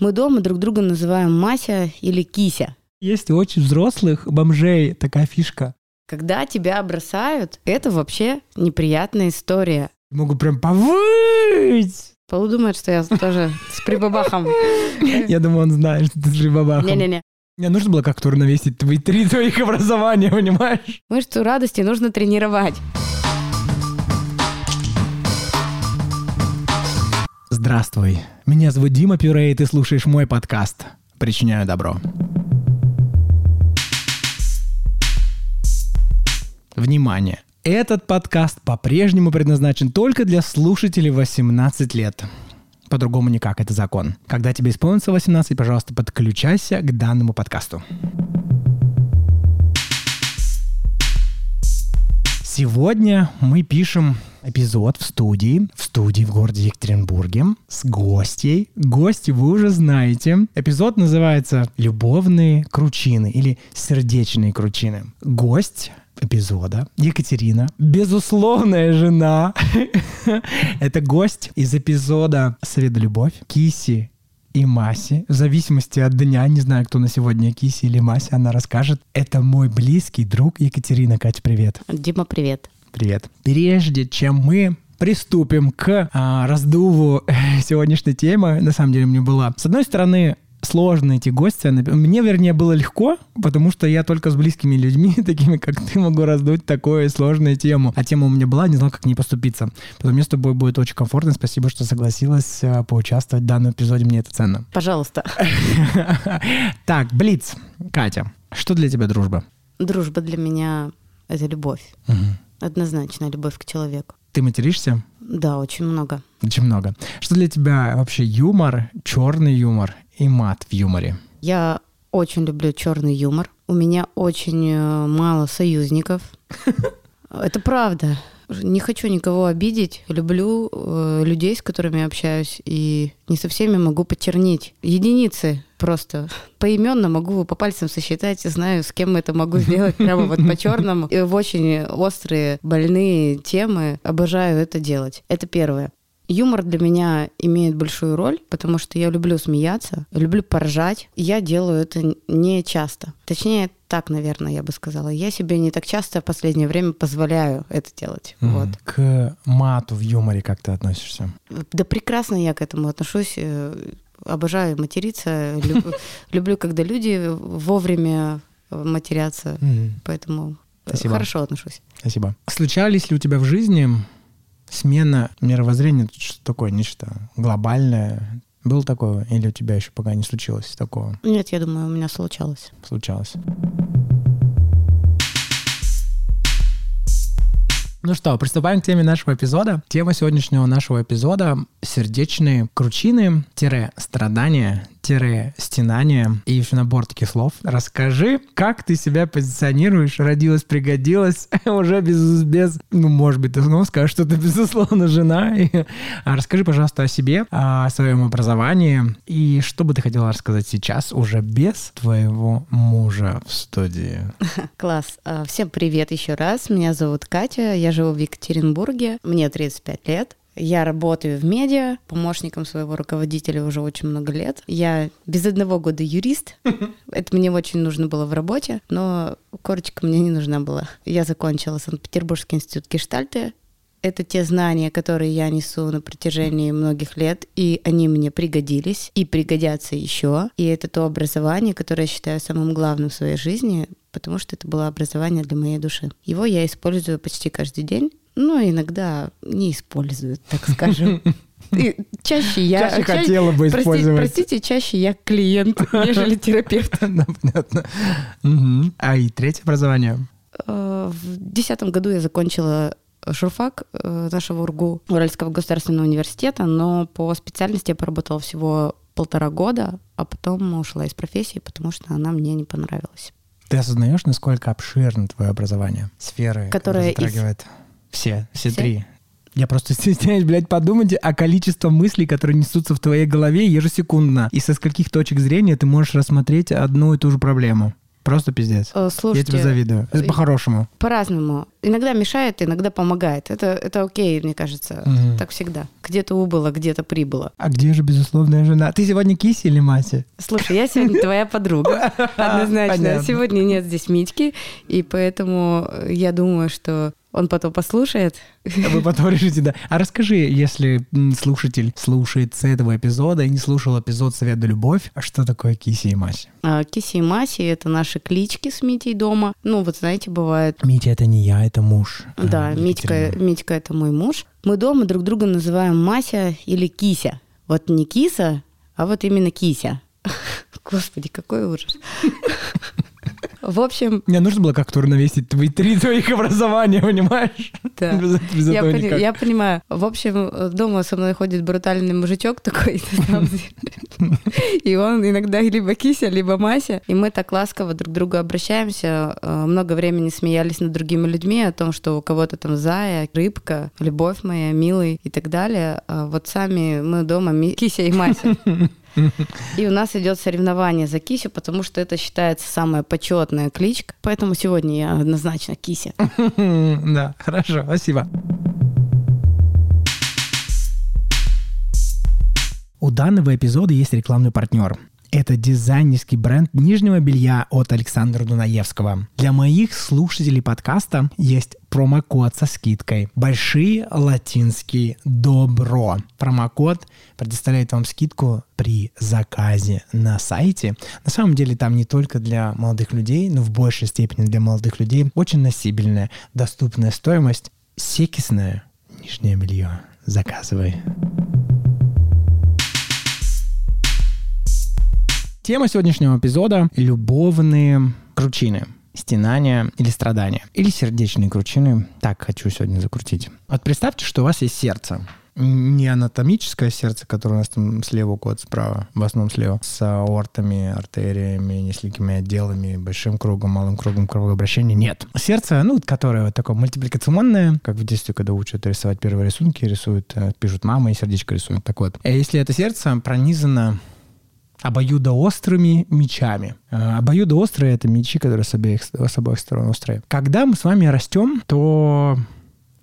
Мы дома друг друга называем Мася или Кися. Есть у очень взрослых бомжей такая фишка. Когда тебя бросают, это вообще неприятная история. Могу прям повыть. Полу думает, что я тоже с прибабахом. Я думаю, он знает, что ты с прибабахом. Не-не-не. Мне нужно было как-то уравновесить твои три твоих образования, понимаешь? Мышцу радости нужно тренировать. Здравствуй. Меня зовут Дима Пюре, и ты слушаешь мой подкаст «Причиняю добро». Внимание! Этот подкаст по-прежнему предназначен только для слушателей 18 лет. По-другому никак, это закон. Когда тебе исполнится 18, пожалуйста, подключайся к данному подкасту. Сегодня мы пишем эпизод в студии, в студии в городе Екатеринбурге с гостей. Гости вы уже знаете. Эпизод называется «Любовные кручины» или «Сердечные кручины». Гость эпизода. Екатерина, безусловная жена. Это гость из эпизода «Среда любовь». Киси и Маси. В зависимости от дня, не знаю, кто на сегодня, Киси или Мася, она расскажет. Это мой близкий друг Екатерина. Катя, привет. Дима, привет. Привет. Прежде чем мы приступим к а, раздуву сегодняшней темы, на самом деле мне было, с одной стороны, сложно эти гости. Мне, вернее, было легко, потому что я только с близкими людьми, такими как ты, могу раздуть такую сложную тему. А тема у меня была, не знал, как не поступиться. Поэтому мне с тобой будет очень комфортно. Спасибо, что согласилась э, поучаствовать в данном эпизоде. Мне это ценно. Пожалуйста. Так, Блиц. Катя, что для тебя дружба? Дружба для меня — это любовь. Однозначно любовь к человеку. Ты материшься? Да, очень много. Очень много. Что для тебя вообще юмор, черный юмор и мат в юморе? Я очень люблю черный юмор. У меня очень э, мало союзников. Это правда. Не хочу никого обидеть. Люблю э, людей, с которыми общаюсь, и не со всеми могу потернить. Единицы просто поименно могу по пальцам сосчитать, знаю, с кем это могу сделать прямо вот по черному. И в очень острые, больные темы обожаю это делать. Это первое. Юмор для меня имеет большую роль, потому что я люблю смеяться, люблю поржать. Я делаю это не часто. Точнее, так, наверное, я бы сказала. Я себе не так часто в последнее время позволяю это делать. Mm. Вот. К мату в юморе как ты относишься? Да прекрасно я к этому отношусь. Э, обожаю материться. Люблю, когда люди вовремя матерятся. Поэтому хорошо отношусь. Спасибо. Случались ли у тебя в жизни смена мировоззрения, что такое нечто глобальное? Было такое? Или у тебя еще пока не случилось такого? Нет, я думаю, у меня случалось. Случалось. Ну что, приступаем к теме нашего эпизода. Тема сегодняшнего нашего эпизода — сердечные кручины-страдания стенания и еще набор таких слов. Расскажи, как ты себя позиционируешь, родилась, пригодилась, уже без, без, ну, может быть, ты снова скажешь, что ты, безусловно, жена. И, а расскажи, пожалуйста, о себе, о своем образовании и что бы ты хотела рассказать сейчас уже без твоего мужа в студии. Класс. А, всем привет еще раз. Меня зовут Катя, я живу в Екатеринбурге, мне 35 лет. Я работаю в медиа, помощником своего руководителя уже очень много лет. Я без одного года юрист. Это мне очень нужно было в работе, но корочка мне не нужна была. Я закончила Санкт-Петербургский институт гештальта. Это те знания, которые я несу на протяжении многих лет, и они мне пригодились и пригодятся еще. И это то образование, которое я считаю самым главным в своей жизни, потому что это было образование для моей души. Его я использую почти каждый день, но иногда не используют, так скажем. И чаще я... Чаще хотела бы использовать. Простите, чаще я клиент, нежели терапевт. Да, понятно. А и третье образование? Э, в десятом году я закончила журфак э, нашего УРГУ, Уральского государственного университета, но по специальности я поработала всего полтора года, а потом ушла из профессии, потому что она мне не понравилась. Ты осознаешь, насколько обширно твое образование, сферы, которые затрагивает? Из все, все, все? три. Я просто стесняюсь, блядь, подумать о количестве мыслей, которые несутся в твоей голове ежесекундно. И со скольких точек зрения ты можешь рассмотреть одну и ту же проблему. Просто пиздец. Э, Слушайте, Я тебе завидую. Это э, по-хорошему. по-разному. Иногда мешает, иногда помогает. Это, это окей, мне кажется. Мгм. Так всегда. Где-то убыло, где-то прибыло. А где же безусловная жена? Ты сегодня киси или Мася? Слушай, я сегодня твоя подруга. Однозначно. Сегодня нет здесь Митьки, и поэтому э, я думаю, что он потом послушает. А Вы потом решите, да. А расскажи, если слушатель слушает с этого эпизода и не слушал эпизод «Совет да любовь», а что такое киси и Мася? А, Киси и Маси — это наши клички с Митей дома. Ну, вот знаете, бывает Митя — это не я, это муж. э, Да, Митька, Екатерины. Митька это мой муж. Мы дома друг друга называем Мася или Кися. Вот не Киса, а вот именно Кися. Господи, какой ужас. В общем, Мне нужно было как-то уравновесить твои три твоих образования, понимаешь? да. Без, без Я, пони- никак. я понимаю. В общем, дома со мной ходит брутальный мужичок такой. И он иногда либо кися, либо Мася. И мы так ласково друг к другу обращаемся. Э, Много времени смеялись над другими людьми о том, что у кого-то там зая, рыбка, любовь моя, милый и так далее. А вот сами мы дома кися и Мася. И у нас идет соревнование за кисю, потому что это считается самая почетная кличка. Поэтому сегодня я однозначно кися. Да, хорошо, спасибо. У данного эпизода есть рекламный партнер. Это дизайнерский бренд нижнего белья от Александра Дунаевского. Для моих слушателей подкаста есть промокод со скидкой. Большие латинские добро. Промокод предоставляет вам скидку при заказе на сайте. На самом деле там не только для молодых людей, но в большей степени для молодых людей очень носибельная, доступная стоимость. Секисное нижнее белье. Заказывай. Тема сегодняшнего эпизода — любовные кручины. Стенания или страдания. Или сердечные кручины. Так хочу сегодня закрутить. Вот представьте, что у вас есть сердце. Не анатомическое сердце, которое у нас там слева уходит справа, в основном слева, с аортами, артериями, несколькими отделами, большим кругом, малым кругом кровообращения. Нет. Сердце, ну, которое вот такое мультипликационное, как в детстве, когда учат рисовать первые рисунки, рисуют, э, пишут мама и сердечко рисуют. Так вот, э, если это сердце пронизано обоюдоострыми мечами. Э, Обоюдоострые — это мечи, которые с обеих, с обоих сторон острые. Когда мы с вами растем, то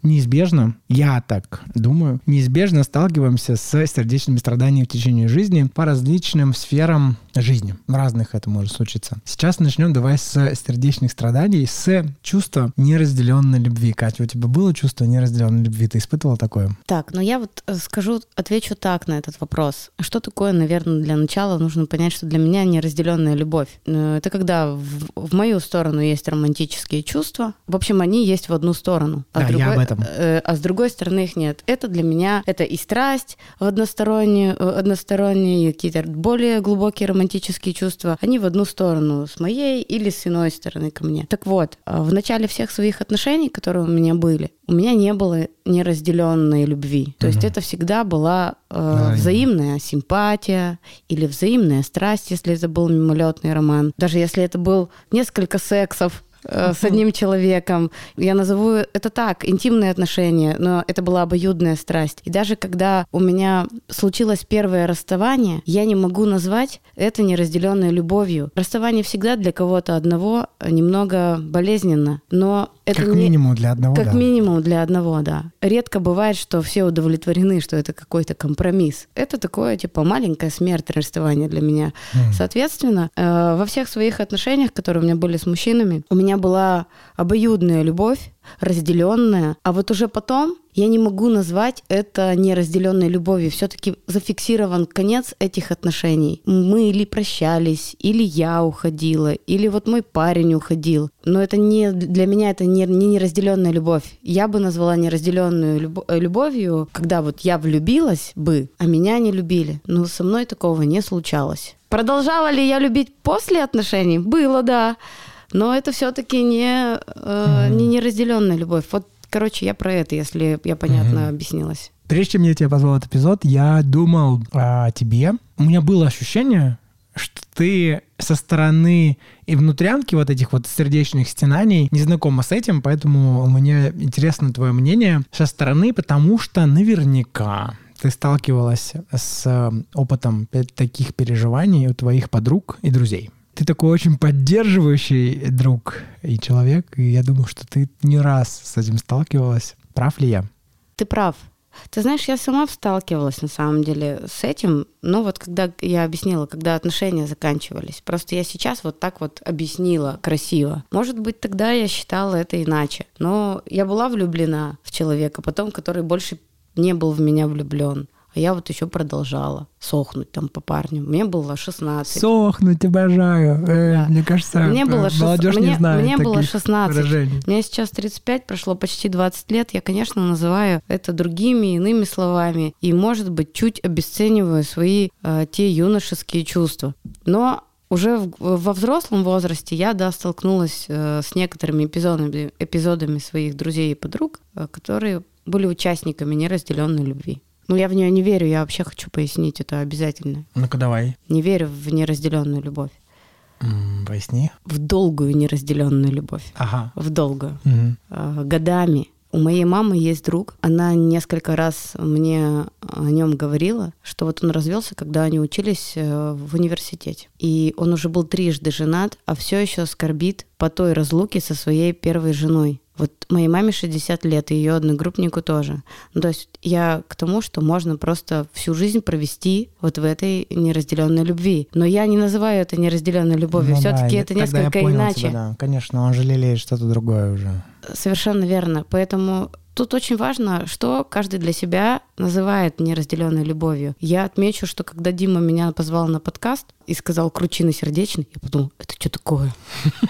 неизбежно, я так думаю, неизбежно сталкиваемся с сердечными страданиями в течение жизни по различным сферам жизни. В разных это может случиться. Сейчас начнем давай с сердечных страданий, с чувства неразделенной любви. Катя, у тебя было чувство неразделенной любви? Ты испытывала такое? Так, ну я вот э, скажу, отвечу так на этот вопрос. Что такое, наверное, для начала нужно понять, что для меня неразделенная любовь. Э, Это когда в, в мою сторону есть романтические чувства. В общем, они есть в одну сторону. А, Да, с я другой, об этом. Э, а с другой стороны их нет. Это для меня, это и страсть в односторонние, э, односторонние, и какие-то более глубокие романтические чувства. Они в одну сторону, с моей или с иной стороны ко мне. Так вот, э, в начале всех своих отношений, которые у меня были, у меня не было неразделенной любви. То есть Мгм. это всегда была э, взаимная симпатия или взаимная страсть, если это был мимолетный роман. Даже если это был несколько сексов э, с одним человеком. Я назову это так, интимные отношения, но это была обоюдная страсть. И даже когда у меня случилось первое расставание, я не могу назвать это неразделенной любовью. Расставание всегда для кого-то одного немного болезненно, но это как не... минимум для одного, Как да. минимум для одного, да. Редко бывает, что все удовлетворены, что это какой-то компромисс. Это такое, типа, маленькая смерть расставания для меня. М. Соответственно, э, во всех своих отношениях, которые у меня были с мужчинами, у меня была обоюдная любовь, разделенная, а вот уже потом я не могу назвать это неразделенной любовью. Все-таки зафиксирован конец этих отношений. Мы или прощались, или я уходила, или вот мой парень уходил. Но это не для меня это не, не неразделенная любовь. Я бы назвала неразделенную любо- э, любовью, когда вот я влюбилась бы, а меня не любили. Но со мной такого не случалось. Продолжала ли я любить после отношений? Было, да. Но это все-таки не, э, не неразделенная любовь. Вот, короче, я про это, если я понятно объяснилась. Прежде чем я тебя позвал этот эпизод, я думал о тебе. У меня было ощущение, что ты со стороны и внутрянки вот этих вот сердечных стенаний не знакома с этим, поэтому мне интересно твое мнение со стороны, потому что наверняка ты сталкивалась с э, опытом таких переживаний у твоих подруг и друзей. Ты такой очень поддерживающий друг и человек, и я думаю, что ты не раз с этим сталкивалась. Прав ли я? Ты прав. Ты знаешь, я сама сталкивалась на самом деле с этим, но вот когда я объяснила, когда отношения заканчивались. Просто я сейчас вот так вот объяснила красиво. Может быть, тогда я считала это иначе. Но я была влюблена в человека, потом, который больше не был в меня влюблен. А я вот еще продолжала сохнуть там по парню. Мне было 16. Сохнуть обожаю. Э, да. Мне кажется, мне было шест... молодежь мне, не знает Мне было 16. Выражений. Мне сейчас 35, прошло почти 20 лет. Я, конечно, называю это другими, иными словами. И, может быть, чуть обесцениваю свои э, те юношеские чувства. Но уже в, во взрослом возрасте я, да, столкнулась э, с некоторыми эпизодами, эпизодами своих друзей и подруг, э, которые были участниками неразделенной любви. Ну, я в нее не верю, я вообще хочу пояснить это обязательно. Ну-ка, давай. Не верю в неразделенную любовь. Поясни. В долгую неразделенную любовь. Ага. В долгую. Mm-hmm. Годами. У моей мамы есть друг. Она несколько раз мне о нем говорила, что вот он развелся, когда они учились э, в университете. И он уже был трижды женат, а все еще скорбит по той разлуке со своей первой женой. Вот моей маме 60 лет, и ее одногруппнику тоже. Ну, то есть я к тому, что можно просто всю жизнь провести вот в этой неразделенной любви. Но я не называю это неразделенной любовью. Ну, Все-таки да, это несколько иначе. Тебя, да. Конечно, он же лелеет что-то другое уже. Совершенно верно. Поэтому Тут очень важно, что каждый для себя называет неразделенной любовью. Я отмечу, что когда Дима меня позвал на подкаст и сказал «кручина сердечный», я подумал, это что такое?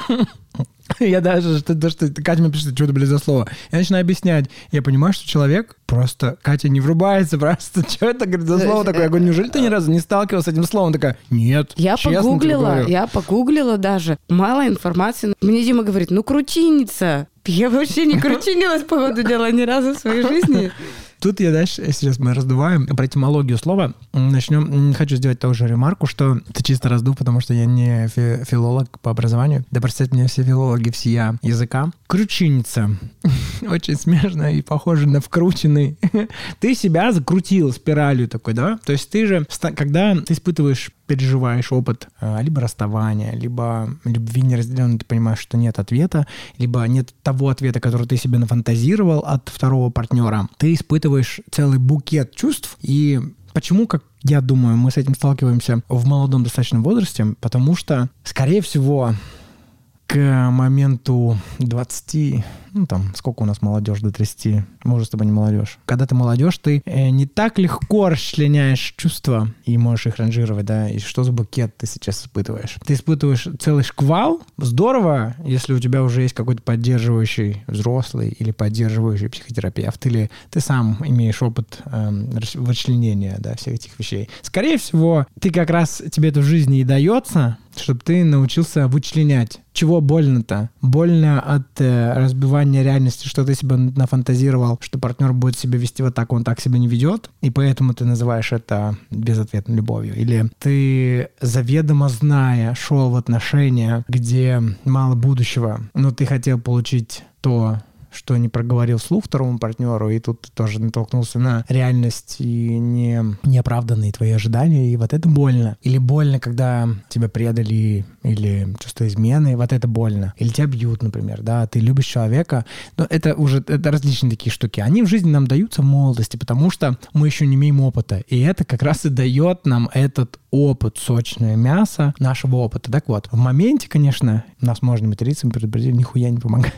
Я даже, что, то, что Катя мне пишет, что это, блин, за слово. Я начинаю объяснять. Я понимаю, что человек просто... Катя не врубается просто. Что это, говорит, за слово такое? Я говорю, неужели ты ни разу не сталкивался с этим словом? Такая, нет, Я погуглила, я погуглила даже. Мало информации. Мне Дима говорит, ну, крутиница. Я вообще не крутинилась по ходу дела ни разу в своей жизни. Тут я дальше, сейчас мы раздуваем про этимологию слова. Начнем. Хочу сделать ту же ремарку, что это чисто раздув, потому что я не фи филолог по образованию. Да простят меня все филологи всея языка. Крученица. Очень смешно и похоже на вкрученный. ты себя закрутил спиралью такой, да? То есть ты же, когда ты испытываешь переживаешь опыт а, либо расставания, либо любви неразделенной, ты понимаешь, что нет ответа, либо нет того ответа, который ты себе нафантазировал от второго партнера, ты испытываешь целый букет чувств, и Почему, как я думаю, мы с этим сталкиваемся в молодом достаточном возрасте? Потому что, скорее всего, к моменту 20, ну там, сколько у нас молодежь до 30, мы уже с тобой не молодежь. Когда ты молодежь, ты э, не так легко расчленяешь чувства и можешь их ранжировать, да, и что за букет ты сейчас испытываешь. Ты испытываешь целый шквал, здорово, если у тебя уже есть какой-то поддерживающий взрослый или поддерживающий психотерапевт, или ты сам имеешь опыт э, расчленения, да, всех этих вещей. Скорее всего, ты как раз, тебе это в жизни и дается, чтобы ты научился вычленять. Чего больно-то? Больно от э, разбивания реальности, что ты себе нафантазировал, что партнер будет себя вести вот так, он так себя не ведет, и поэтому ты называешь это безответной любовью. Или ты заведомо зная шел в отношения, где мало будущего, но ты хотел получить то, что не проговорил вслух второму партнеру, и тут ты тоже натолкнулся на реальность и не, неоправданные твои ожидания, и вот это больно. Или больно, когда тебя предали, или чувство измены, вот это больно. Или тебя бьют, например, да, ты любишь человека, но это уже это различные такие штуки. Они в жизни нам даются в молодости, потому что мы еще не имеем опыта, и это как раз и дает нам этот опыт, сочное мясо нашего опыта. Так вот, в моменте, конечно, нас можно материться, предупредить, нихуя не помогает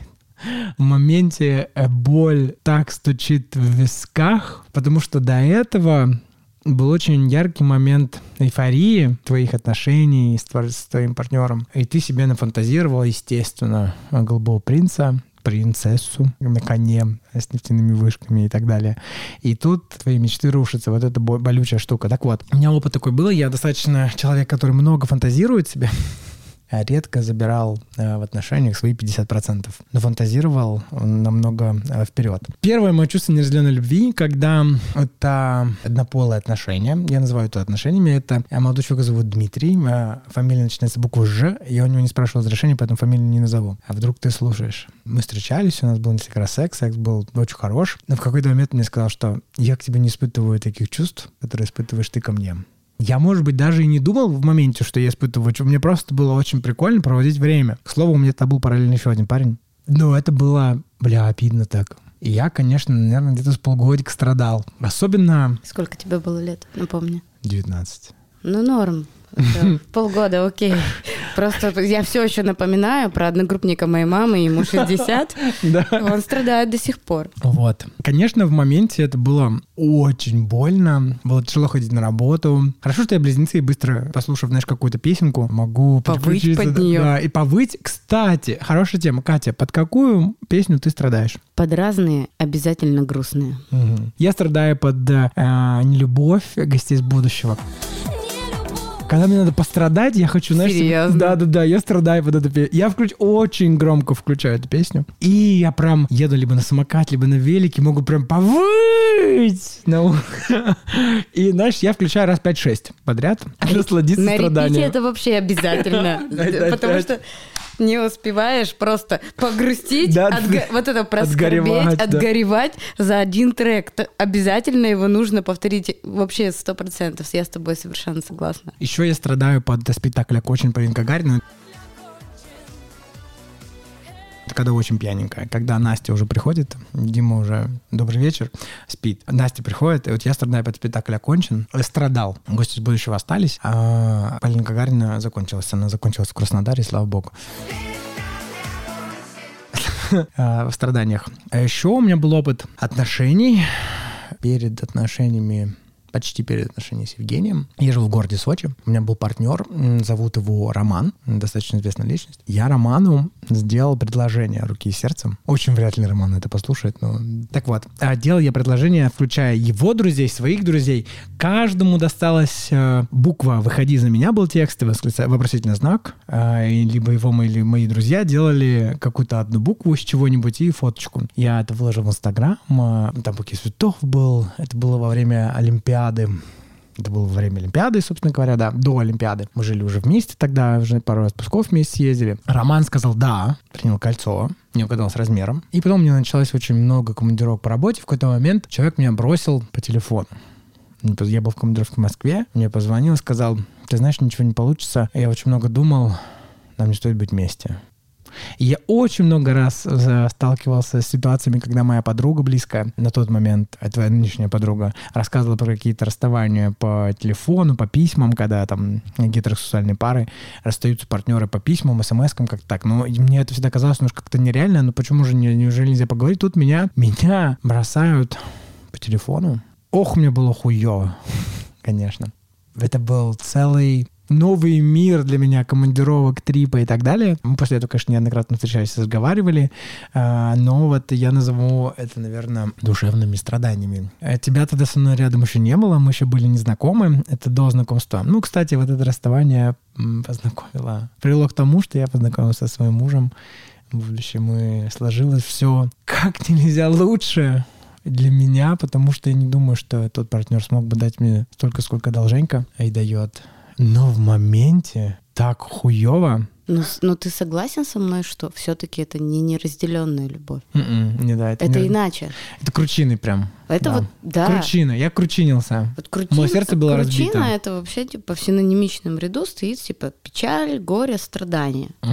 моменте э, боль так стучит в висках, потому что до этого был очень яркий момент эйфории твоих отношений с, с твоим партнером. И ты себе нафантазировал, естественно, голубого принца, принцессу на коне с нефтяными вышками и так далее. И тут твои мечты рушатся. Вот это болючая штука. Так вот, у меня опыт такой был. Я достаточно человек, который много фантазирует себе. редко забирал э, в отношениях свои 50%, но фантазировал намного э, вперед. Первое мое чувство неразделенной любви, когда это однополые отношения, я называю это отношениями, это э, молодой человек зовут Дмитрий, фамилия начинается буквой Ж, я у него не спрашивал разрешения, поэтому фамилию не назову. А вдруг ты слушаешь? Мы встречались, у нас был несколько раз секс, секс был очень хорош, но в какой-то момент мне сказал, что я к тебе не испытываю таких чувств, которые испытываешь ты ко мне. Я, может быть, даже и не думал в моменте, что я испытываю. Мне просто было очень прикольно проводить время. К слову, у меня там был параллельно еще один парень. Но это было, бля, обидно так. И я, конечно, наверное, где-то с полгодика страдал. Особенно... Сколько тебе было лет, напомни? 19. Ну, норм. Полгода, окей. Просто я все еще напоминаю про одногруппника моей мамы, ему 60. Да. Он страдает до сих пор. Вот. Конечно, в моменте это было очень больно. Было тяжело ходить на работу. Хорошо, что я близнецы и быстро, послушав, знаешь, какую-то песенку, могу повыть под нее. Да, и повыть. Кстати, хорошая тема. Катя, под какую песню ты страдаешь? Под разные, обязательно грустные. Угу. Я страдаю под э, нелюбовь гостей из будущего. Когда мне надо пострадать, я хочу, знаешь... Серьезно? Да-да-да, я страдаю под эту песню. Я включ... очень громко включаю эту песню. И я прям еду либо на самокат, либо на велике, могу прям повыть. No. И, знаешь, я включаю раз 5-6 подряд. Насладиться страданием. На это вообще обязательно. Потому что не успеваешь просто погрустить, да, отго- вот это проскорбеть, отгоревать да. за один трек. Обязательно его нужно повторить вообще сто процентов. Я с тобой совершенно согласна. Еще я страдаю под спектакля «Кочин» Полин Гагарина когда очень пьяненькая. Когда Настя уже приходит, Дима уже добрый вечер, спит. Настя приходит, и вот я страдаю, этот спектакль окончен. Страдал. Гости из будущего остались, а Полина Гагарина закончилась. Она закончилась в Краснодаре, слава богу в страданиях. А еще у меня был опыт отношений. Перед отношениями почти перед отношениями с Евгением. Я жил в городе Сочи. У меня был партнер, зовут его Роман, достаточно известная личность. Я Роману сделал предложение руки и сердцем. Очень вряд ли Роман это послушает, но... Так вот, а делал я предложение, включая его друзей, своих друзей. Каждому досталась э, буква «Выходи за меня» был текст, вопросительный знак. Э, либо его или мои друзья делали какую-то одну букву с чего-нибудь и фоточку. Я это выложил в Инстаграм. Э, там букет цветов был. Это было во время Олимпиады Олимпиады. Это было во время Олимпиады, собственно говоря, да, до Олимпиады. Мы жили уже вместе тогда, уже пару отпусков вместе ездили. Роман сказал «да», принял кольцо, не угадал с размером. И потом меня началось очень много командировок по работе. В какой-то момент человек меня бросил по телефону. Я был в командировке в Москве, мне позвонил сказал, ты знаешь, ничего не получится, я очень много думал, нам не стоит быть вместе. И я очень много раз э, сталкивался с ситуациями, когда моя подруга близкая, на тот момент, это твоя нынешняя подруга, рассказывала про какие-то расставания по телефону, по письмам, когда там гетеросексуальные пары расстаются партнеры по письмам, смс-кам, как так. Но мне это всегда казалось немножко как-то нереально, но почему же не, неужели нельзя поговорить? Тут меня, меня бросают по телефону. Ох, мне было хуево, конечно. Это был целый новый мир для меня командировок, трипа и так далее. Мы после этого, конечно, неоднократно встречались разговаривали, а, но вот я назову это, наверное, душевными страданиями. А тебя тогда со мной рядом еще не было, мы еще были незнакомы, это до знакомства. Ну, кстати, вот это расставание познакомило, привело к тому, что я познакомился со своим мужем, в будущем и сложилось все как нельзя лучше для меня, потому что я не думаю, что тот партнер смог бы дать мне столько, сколько долженька и дает но в моменте так хуево. Ну, но ты согласен со мной, что все-таки это не неразделенная любовь? Mm-mm, м-м, не да, это, это не... иначе. Это кручины прям. Это да. вот, да. Кручина, я кручинился. Вот крутин, Мое сердце было кручина разбито. Кручина это вообще типа в синонимичном ряду стоит типа печаль, горе, страдание. Угу.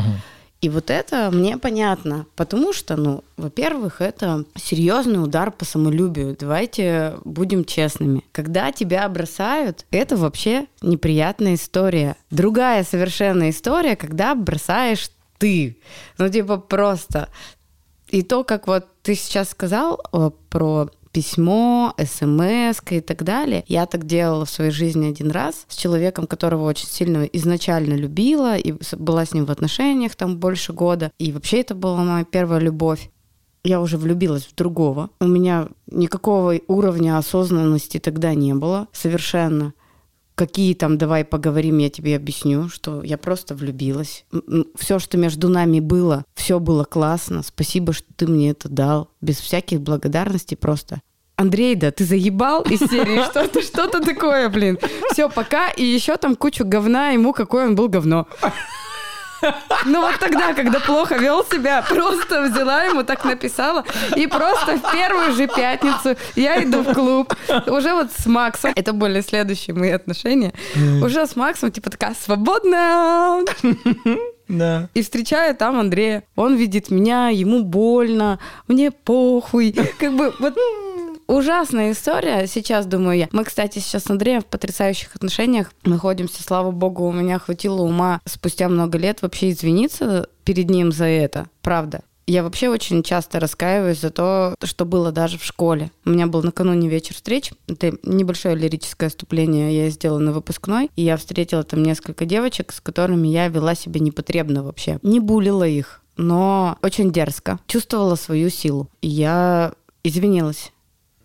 И вот это мне понятно, потому что, ну, во-первых, это серьезный удар по самолюбию. Давайте будем честными. Когда тебя бросают, это вообще неприятная история. Другая совершенно история, когда бросаешь ты. Ну, типа просто. И то, как вот ты сейчас сказал про письмо, смс и так далее. Я так делала в своей жизни один раз с человеком, которого очень сильно изначально любила и была с ним в отношениях там больше года. И вообще это была моя первая любовь я уже влюбилась в другого. У меня никакого уровня осознанности тогда не было совершенно. Какие там, давай поговорим, я тебе объясню, что я просто влюбилась. Все, что между нами было, все было классно. Спасибо, что ты мне это дал. Без всяких благодарностей просто. Андрей, да, ты заебал из серии что-то, что-то такое, блин. Все, пока. И еще там кучу говна ему, какой он был говно. Ну вот тогда, когда плохо вел себя, просто взяла ему, так написала, и просто в первую же пятницу я иду в клуб. Уже вот с Максом, это были следующие мои отношения, уже с Максом, типа такая свободная. Да. И встречаю там Андрея. Он видит меня, ему больно, мне похуй. Как бы вот ужасная история, сейчас думаю я. Мы, кстати, сейчас с Андреем в потрясающих отношениях находимся, слава богу, у меня хватило ума спустя много лет вообще извиниться перед ним за это, правда. Я вообще очень часто раскаиваюсь за то, что было даже в школе. У меня был накануне вечер встреч. Это небольшое лирическое вступление я сделала на выпускной. И я встретила там несколько девочек, с которыми я вела себя непотребно вообще. Не булила их, но очень дерзко. Чувствовала свою силу. И я извинилась.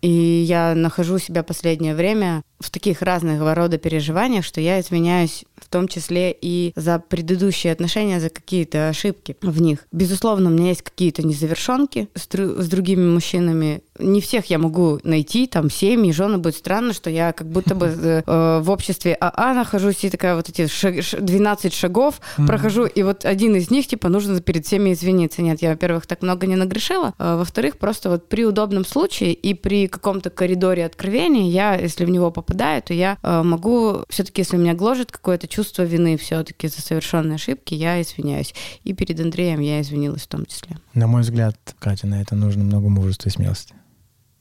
И я нахожу себя последнее время в таких разных рода переживаниях, что я извиняюсь в том числе и за предыдущие отношения, за какие-то ошибки в них. Безусловно, у меня есть какие-то незавершенки с, с другими мужчинами. Не всех я могу найти, там, семьи, жены. Будет странно, что я как будто бы э, э в обществе АА нахожусь, и такая вот эти шаг, 12 шагов mm-hmm. прохожу, и вот один из них, типа, нужно перед всеми извиниться. Нет, я, во-первых, так много не нагрешила, а, во-вторых, просто вот при удобном случае и при каком-то коридоре откровения я, если в него попадаю, то я э, могу, все-таки, если меня гложет какое-то чувство вины все-таки за совершенные ошибки, я извиняюсь. И перед Андреем я извинилась в том числе. На мой взгляд, Катя, на это нужно много мужества и смелости.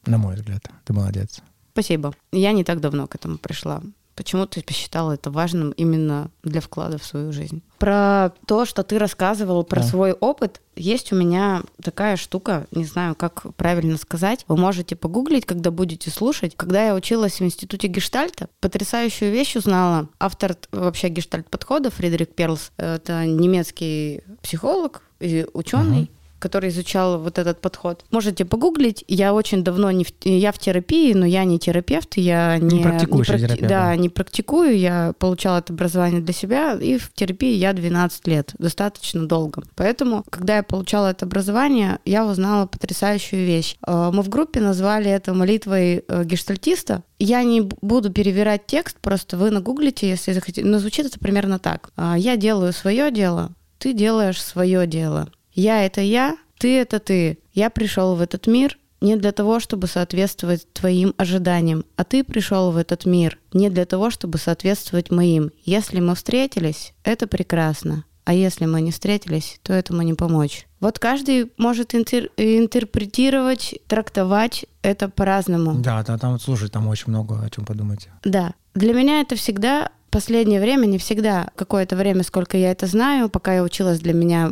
На мой взгляд. Ты молодец. Спасибо. Я не так давно к этому пришла. Почему ты посчитала это важным именно для вклада в свою жизнь? Про то, что ты рассказывал про да. свой опыт, есть у меня такая штука, не знаю, как правильно сказать. Вы можете погуглить, когда будете слушать. Когда я училась в институте гештальта, потрясающую вещь узнала. Автор вообще гештальт-подхода Фредерик Перлс, это немецкий психолог и ученый. Угу который изучал вот этот подход. Можете погуглить. Я очень давно не в, я в терапии, но я не терапевт, я не, не, практикуешь не, практи, да, не практикую. Я получала это образование для себя, и в терапии я 12 лет, достаточно долго. Поэтому, когда я получала это образование, я узнала потрясающую вещь. Э, мы в группе назвали это молитвой э, гештальтиста. Я не буду перевирать текст, просто вы нагуглите, если захотите. Но звучит это примерно так. «Э, я делаю свое дело, ты делаешь свое дело. Я — это я, ты — это ты. Я пришел в этот мир не для того, чтобы соответствовать твоим ожиданиям, а ты пришел в этот мир не для того, чтобы соответствовать моим. Если мы встретились, это прекрасно. А если мы не встретились, то этому не помочь. Вот каждый может интер- интерпретировать, трактовать это по-разному. Да, да, там, слушай, там очень много о чем подумать. Да. Для меня это всегда последнее время, не всегда, какое-то время, сколько я это знаю, пока я училась, для меня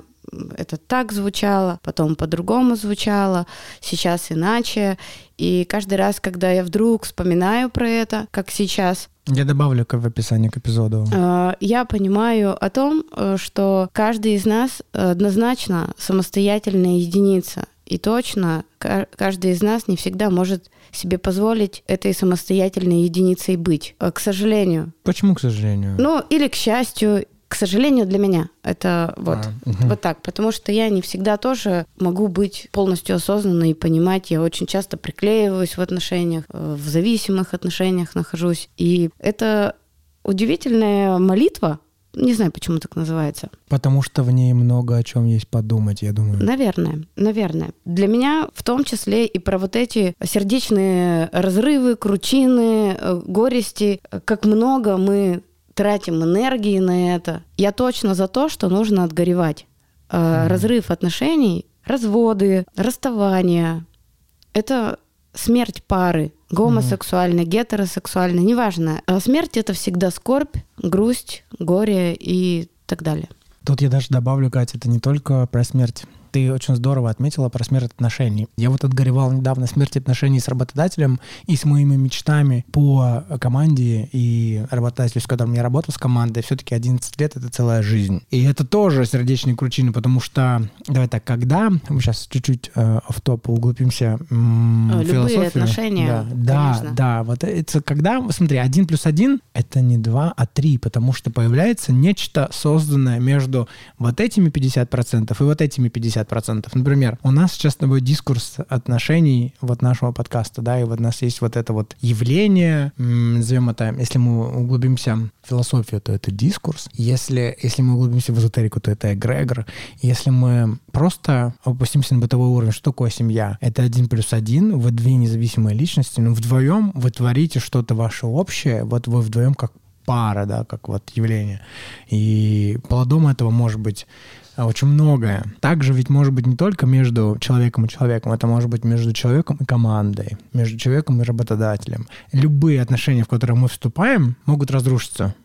это так звучало, потом по-другому звучало, сейчас иначе. И каждый раз, когда я вдруг вспоминаю про это, как сейчас, я добавлю в описании к эпизоду. А, я понимаю о том, э, что каждый из нас однозначно самостоятельная единица. И точно каждый из нас не всегда может себе позволить этой самостоятельной единицей быть. Э, к сожалению. Почему к сожалению? Ну, или к счастью, к сожалению, для меня это вот, а, угу. вот так, потому что я не всегда тоже могу быть полностью осознанной и понимать. Я очень часто приклеиваюсь в отношениях, э, в зависимых отношениях нахожусь. И это удивительная молитва, не знаю, почему так называется. Потому что в ней много о чем есть подумать, я думаю. Наверное, наверное. Для меня в том числе и про вот эти сердечные разрывы, кручины, э, горести, как много мы тратим энергии на это. Я точно за то, что нужно отгоревать. Mm. Разрыв отношений, разводы, расставания — это смерть пары, гомосексуальной, mm. гетеросексуальной, неважно. А смерть — это всегда скорбь, грусть, горе и так далее. Тут я даже добавлю, Катя, это не только про смерть ты очень здорово отметила про смерть отношений. Я вот отгоревал недавно смерть отношений с работодателем и с моими мечтами по команде и работодателю, с которым я работал с командой. Все-таки 11 лет — это целая жизнь. И это тоже сердечные кручины, потому что, давай так, когда... Мы сейчас чуть-чуть э, в топ углубимся м- Любые философию. отношения, Да, да, да. Вот это когда, смотри, один плюс один — это не два, а три, потому что появляется нечто созданное между вот этими 50% и вот этими 50%. 50%. Например, у нас сейчас с тобой дискурс отношений вот нашего подкаста, да, и вот у нас есть вот это вот явление, назовем это, если мы углубимся в философию, то это дискурс, если, если мы углубимся в эзотерику, то это эгрегор, если мы просто опустимся на бытовой уровень, что такое семья? Это один плюс один, вы две независимые личности, но вдвоем вы творите что-то ваше общее, вот вы вдвоем как пара, да, как вот явление. И плодом этого может быть очень многое. Также ведь может быть не только между человеком и человеком, это может быть между человеком и командой, между человеком и работодателем. Любые отношения, в которые мы вступаем, могут разрушиться.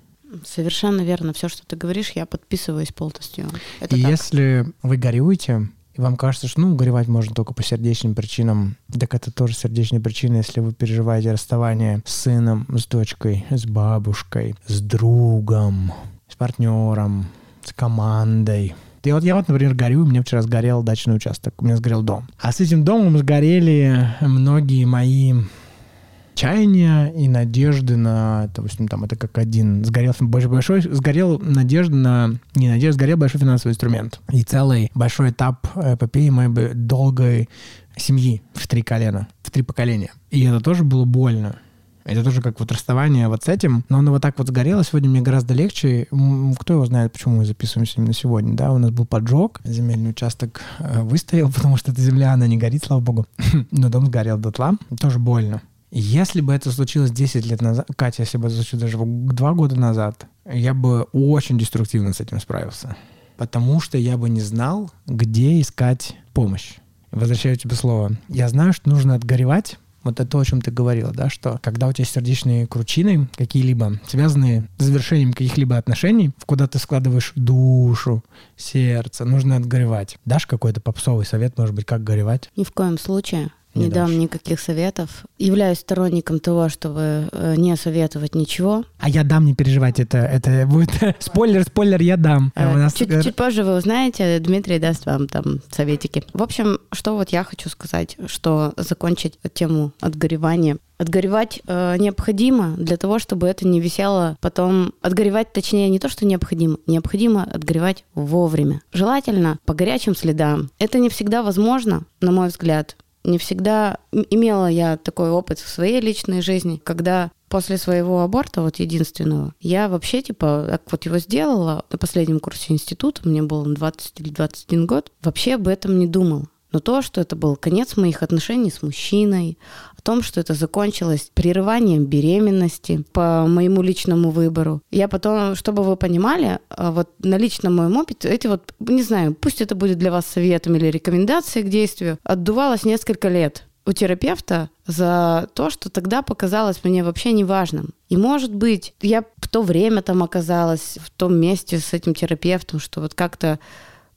Совершенно верно. Все, что ты говоришь, я подписываюсь полностью. Это и так. если вы горюете, и вам кажется, что ну, горевать можно только по сердечным причинам, так это тоже сердечные причины, если вы переживаете расставание с сыном, с дочкой, с бабушкой, с другом, с партнером, с командой. И вот я вот, например, горю, у меня вчера сгорел дачный участок, у меня сгорел дом. А с этим домом сгорели многие мои чаяния и надежды на, допустим, там это как один сгорел большой, большой сгорел надежда на, не надежда, сгорел большой финансовый инструмент. И целый большой этап эпопеи моей долгой семьи в три колена, в три поколения. И это тоже было больно. Это тоже как вот расставание вот с этим. Но оно вот так вот сгорело. Сегодня мне гораздо легче. Кто его знает, почему мы записываемся именно сегодня, да? У нас был поджог. Земельный участок э, выстоял, потому что эта земля, она не горит, слава богу. Но дом сгорел дотла. Тоже больно. Если бы это случилось 10 лет назад, Катя, если бы это случилось даже 2 года назад, я бы очень деструктивно с этим справился. Потому что я бы не знал, где искать помощь. Возвращаю тебе слово. Я знаю, что нужно отгоревать, вот это то, о чем ты говорила, да, что когда у тебя сердечные кручины какие-либо, связанные с завершением каких-либо отношений, в куда ты складываешь душу, сердце, нужно отгоревать. Дашь какой-то попсовый совет, может быть, как горевать? Ни в коем случае не, не дам никаких советов. Являюсь сторонником того, чтобы э, не советовать ничего. А я дам, не переживайте, это, это будет спойлер, спойлер, я дам. Э, чуть, чуть позже вы узнаете, Дмитрий даст вам там советики. В общем, что вот я хочу сказать, что закончить тему отгоревания. Отгоревать э, необходимо для того, чтобы это не висело потом. Отгоревать, точнее, не то, что необходимо. Необходимо отгоревать вовремя. Желательно по горячим следам. Это не всегда возможно, на мой взгляд не всегда имела я такой опыт в своей личной жизни, когда после своего аборта, вот единственного, я вообще, типа, так вот его сделала на последнем курсе института, мне было 20 или 21 год, вообще об этом не думала. Но то, что это был конец моих отношений с мужчиной, том, что это закончилось прерыванием беременности по моему личному выбору. Я потом, чтобы вы понимали, а, вот на личном моем опыте, эти вот, не знаю, пусть это будет для вас советом или рекомендацией к действию, отдувалось несколько лет у терапевта за то, что тогда показалось мне вообще неважным. И, может быть, я в то время там оказалась, в том месте с этим терапевтом, что вот как-то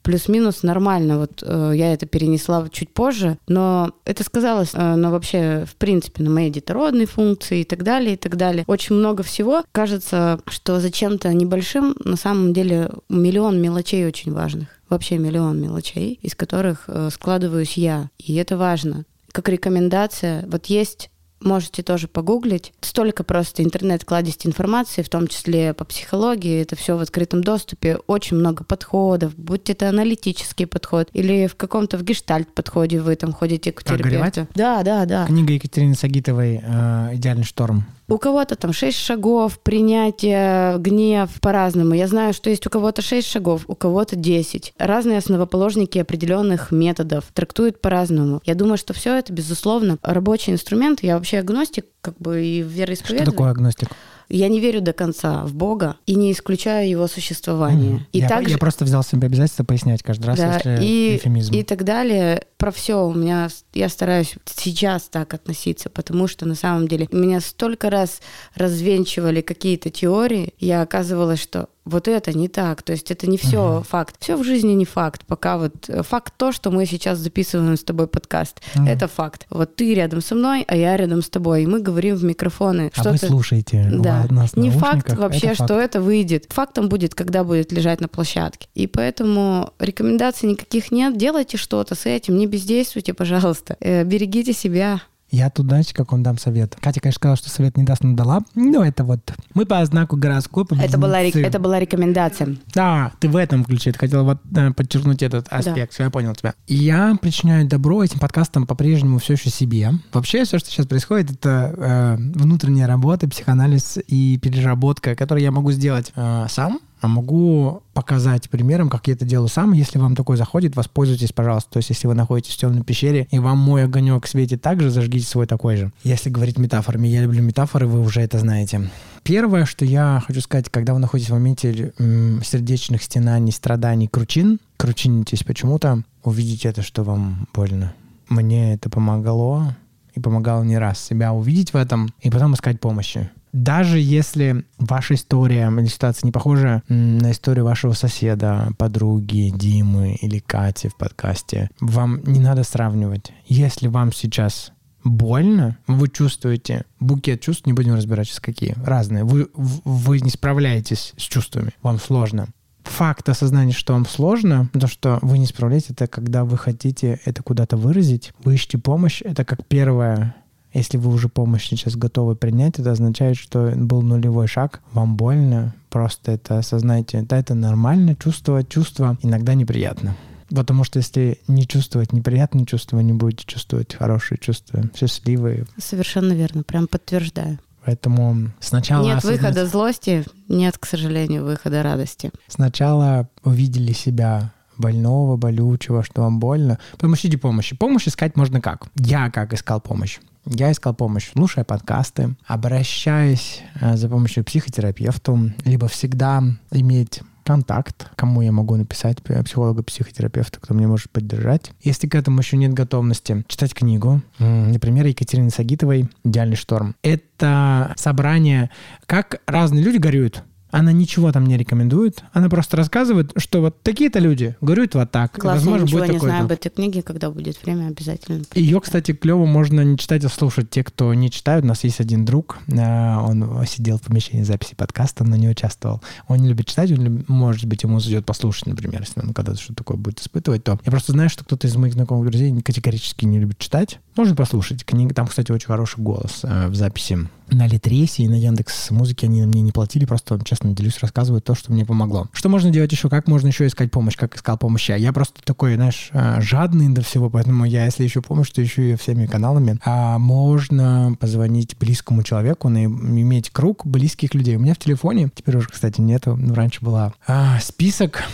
плюс-минус нормально. Вот э, я это перенесла чуть позже, но это сказалось э, на вообще, в принципе, на моей детородной функции и так далее, и так далее. Очень много всего. Кажется, что за чем-то небольшим на самом деле миллион мелочей очень важных. Вообще миллион мелочей, из которых э, складываюсь я. И это важно. Как рекомендация, вот есть можете тоже погуглить. Столько просто интернет-кладезь информации, в том числе по психологии, это все в открытом доступе. Очень много подходов, будь это аналитический подход или в каком-то в гештальт подходе вы там ходите к терапевту. Да, да, да. Книга Екатерины Сагитовой э, «Идеальный шторм». У кого-то там шесть шагов, принятие, гнев по-разному. Я знаю, что есть у кого-то шесть шагов, у кого-то десять. Разные основоположники определенных методов трактуют по-разному. Я думаю, что все это, безусловно, рабочий инструмент. Я вообще агностик, как бы и вероисповедователь. Что такое агностик? Я не верю до конца в Бога и не исключаю его существование. Mm. И я, также... я просто взял себе обязательство пояснять каждый раз, да, если и, эфемизм. И так далее. Про все у меня я стараюсь сейчас так относиться, потому что на самом деле меня столько раз развенчивали какие-то теории, я оказывалось, что вот это не так. То есть это не все uh-huh. факт. Все в жизни не факт. Пока вот э, факт то, что мы сейчас записываем с тобой подкаст. Uh-huh. Это факт. Вот ты рядом со мной, а я рядом с тобой. И мы говорим в микрофоны. А вы слушаете. Да. не факт вообще, это факт. что это выйдет. Фактом будет, когда будет лежать на площадке. И поэтому рекомендаций никаких нет. Делайте что-то с этим. Не бездействуйте, пожалуйста. Э, берегите себя Я тут, знаете, как он дам совет. Катя, конечно, сказала, что совет не даст, но дала. Но это вот... Мы по знаку гороскопа Это была, рек- это была рекомендация. Да, ты в этом ключе. Ты хотела вот э, подчеркнуть этот аспект. Все, я понял тебя. Я причиняю добро этим подкастом по-прежнему все еще себе. Вообще, все, что сейчас происходит, это э, внутренняя работа, психоанализ и переработка, которую я могу сделать э, сам, а могу показать примером, как я это делаю сам. Если вам такой заходит, воспользуйтесь, пожалуйста. То есть, если вы находитесь в темной пещере, и вам мой огонек светит так же, зажгите свой такой же. Если говорить метафорами, я люблю метафоры, вы уже это знаете. Первое, что я хочу сказать, когда вы находитесь в моменте сердечных стенаний, страданий, кручин, кручинитесь почему-то, увидите это, что вам больно. Мне это помогало, и помогало не раз себя увидеть в этом, и потом искать помощи. Даже если ваша история или ситуация не похожа на историю вашего соседа, подруги, Димы или Кати в подкасте, вам не надо сравнивать. Если вам сейчас больно, вы чувствуете букет чувств, не будем разбирать сейчас какие, разные. Вы, вы не справляетесь с чувствами, вам сложно. Факт осознания, что вам сложно, то, что вы не справляетесь, это когда вы хотите это куда-то выразить, вы ищете помощь, это как первое если вы уже помощь сейчас готовы принять, это означает, что был нулевой шаг, вам больно, просто это осознайте. Да, это нормально, чувствовать чувства иногда неприятно. Потому что если не чувствовать неприятные чувства, не будете чувствовать хорошие чувства, счастливые. Совершенно верно, прям подтверждаю. Поэтому сначала... Нет осознать... выхода злости, нет, к сожалению, выхода радости. Сначала увидели себя больного, болючего, что вам больно. Потом ищите помощи. Помощь искать можно как? Я как искал помощь? Я искал помощь, слушая подкасты, обращаясь э, за помощью к психотерапевту, либо всегда иметь контакт, кому я могу написать, психолога, психотерапевта, кто мне может поддержать. Если к этому еще нет готовности, читать книгу, например, Екатерины Сагитовой «Идеальный шторм». Это собрание, как разные люди горюют она ничего там не рекомендует. Она просто рассказывает, что вот такие-то люди горюют вот так. Классно, Возможно, ничего будет не знаю об этой книге. Когда будет время, обязательно. Ее, кстати, клево можно не читать, а слушать. Те, кто не читают, у нас есть один друг. Э, он сидел в помещении записи подкаста, но не участвовал. Он не любит читать, он, может быть, ему зайдет послушать, например, если он когда-то что-то такое будет испытывать, то я просто знаю, что кто-то из моих знакомых друзей категорически не любит читать. Можно послушать. Книга, там, кстати, очень хороший голос э, в записи на Литресе и на Яндекс Музыке они мне не платили, просто, честно делюсь, рассказываю то, что мне помогло. Что можно делать еще? Как можно еще искать помощь? Как искал помощь я? Я просто такой, знаешь, э, жадный до всего, поэтому я, если ищу помощь, то ищу ее всеми каналами. А можно позвонить близкому человеку, на, иметь круг близких людей. У меня в телефоне, теперь уже, кстати, нету, но раньше была а, список,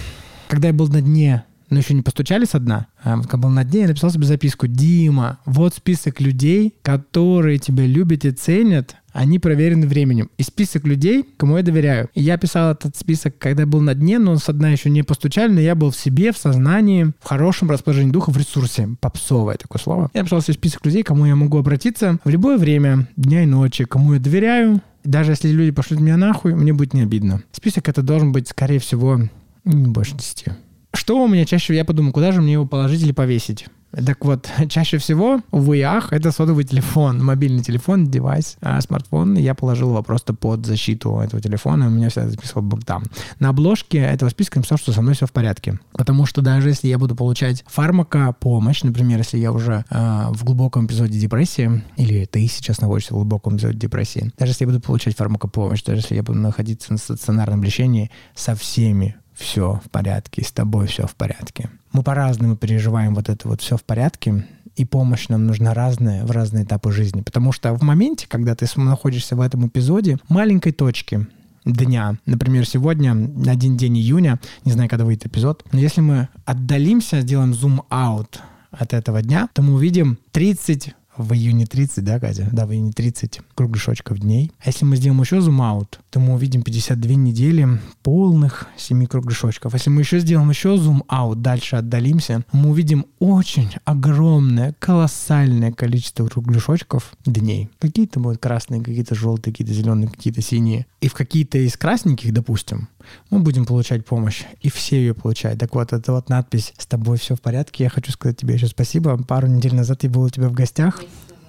когда я был на дне но еще не постучали со дна. А когда был на дне, я написал себе записку. Дима, вот список людей, которые тебя любят и ценят, они проверены временем. И список людей, кому я доверяю. И я писал этот список, когда был на дне, но с дна еще не постучали, но я был в себе, в сознании, в хорошем расположении духа, в ресурсе. Попсовое такое слово. Я написал себе список людей, кому я могу обратиться в любое время, дня и ночи, кому я доверяю. Даже если люди пошлют меня нахуй, мне будет не обидно. Список это должен быть, скорее всего, не больше 10. Что у меня чаще, я подумал, куда же мне его положить или повесить? Так вот, чаще всего, увы и это сотовый телефон, мобильный телефон, девайс, а смартфон. Я положил его просто под защиту этого телефона, и у меня всегда записывал там. На обложке этого списка написал, что со мной все в порядке. Потому что даже если я буду получать фармакопомощь, например, если я уже э, в глубоком эпизоде депрессии, или ты сейчас находишься в глубоком эпизоде депрессии, даже если я буду получать фармакопомощь, даже если я буду находиться на стационарном лечении, со всеми все в порядке, с тобой все в порядке. Мы по-разному переживаем вот это вот все в порядке, и помощь нам нужна разная в разные этапы жизни. Потому что в моменте, когда ты находишься в этом эпизоде, маленькой точки дня, например, сегодня один день июня, не знаю, когда выйдет эпизод, но если мы отдалимся, сделаем зум-аут от этого дня, то мы увидим 30 в июне 30, да, Катя? Да, в июне 30 кругляшочков дней. А если мы сделаем еще зум-аут, то мы увидим 52 недели полных 7 кругляшочков. Если мы еще сделаем еще зум-аут, дальше отдалимся, мы увидим очень огромное, колоссальное количество кругляшочков дней. Какие-то будут красные, какие-то желтые, какие-то зеленые, какие-то синие. И в какие-то из красненьких, допустим, мы будем получать помощь, и все ее получают. Так вот, это вот надпись «С тобой все в порядке». Я хочу сказать тебе еще спасибо. Пару недель назад я был у тебя в гостях.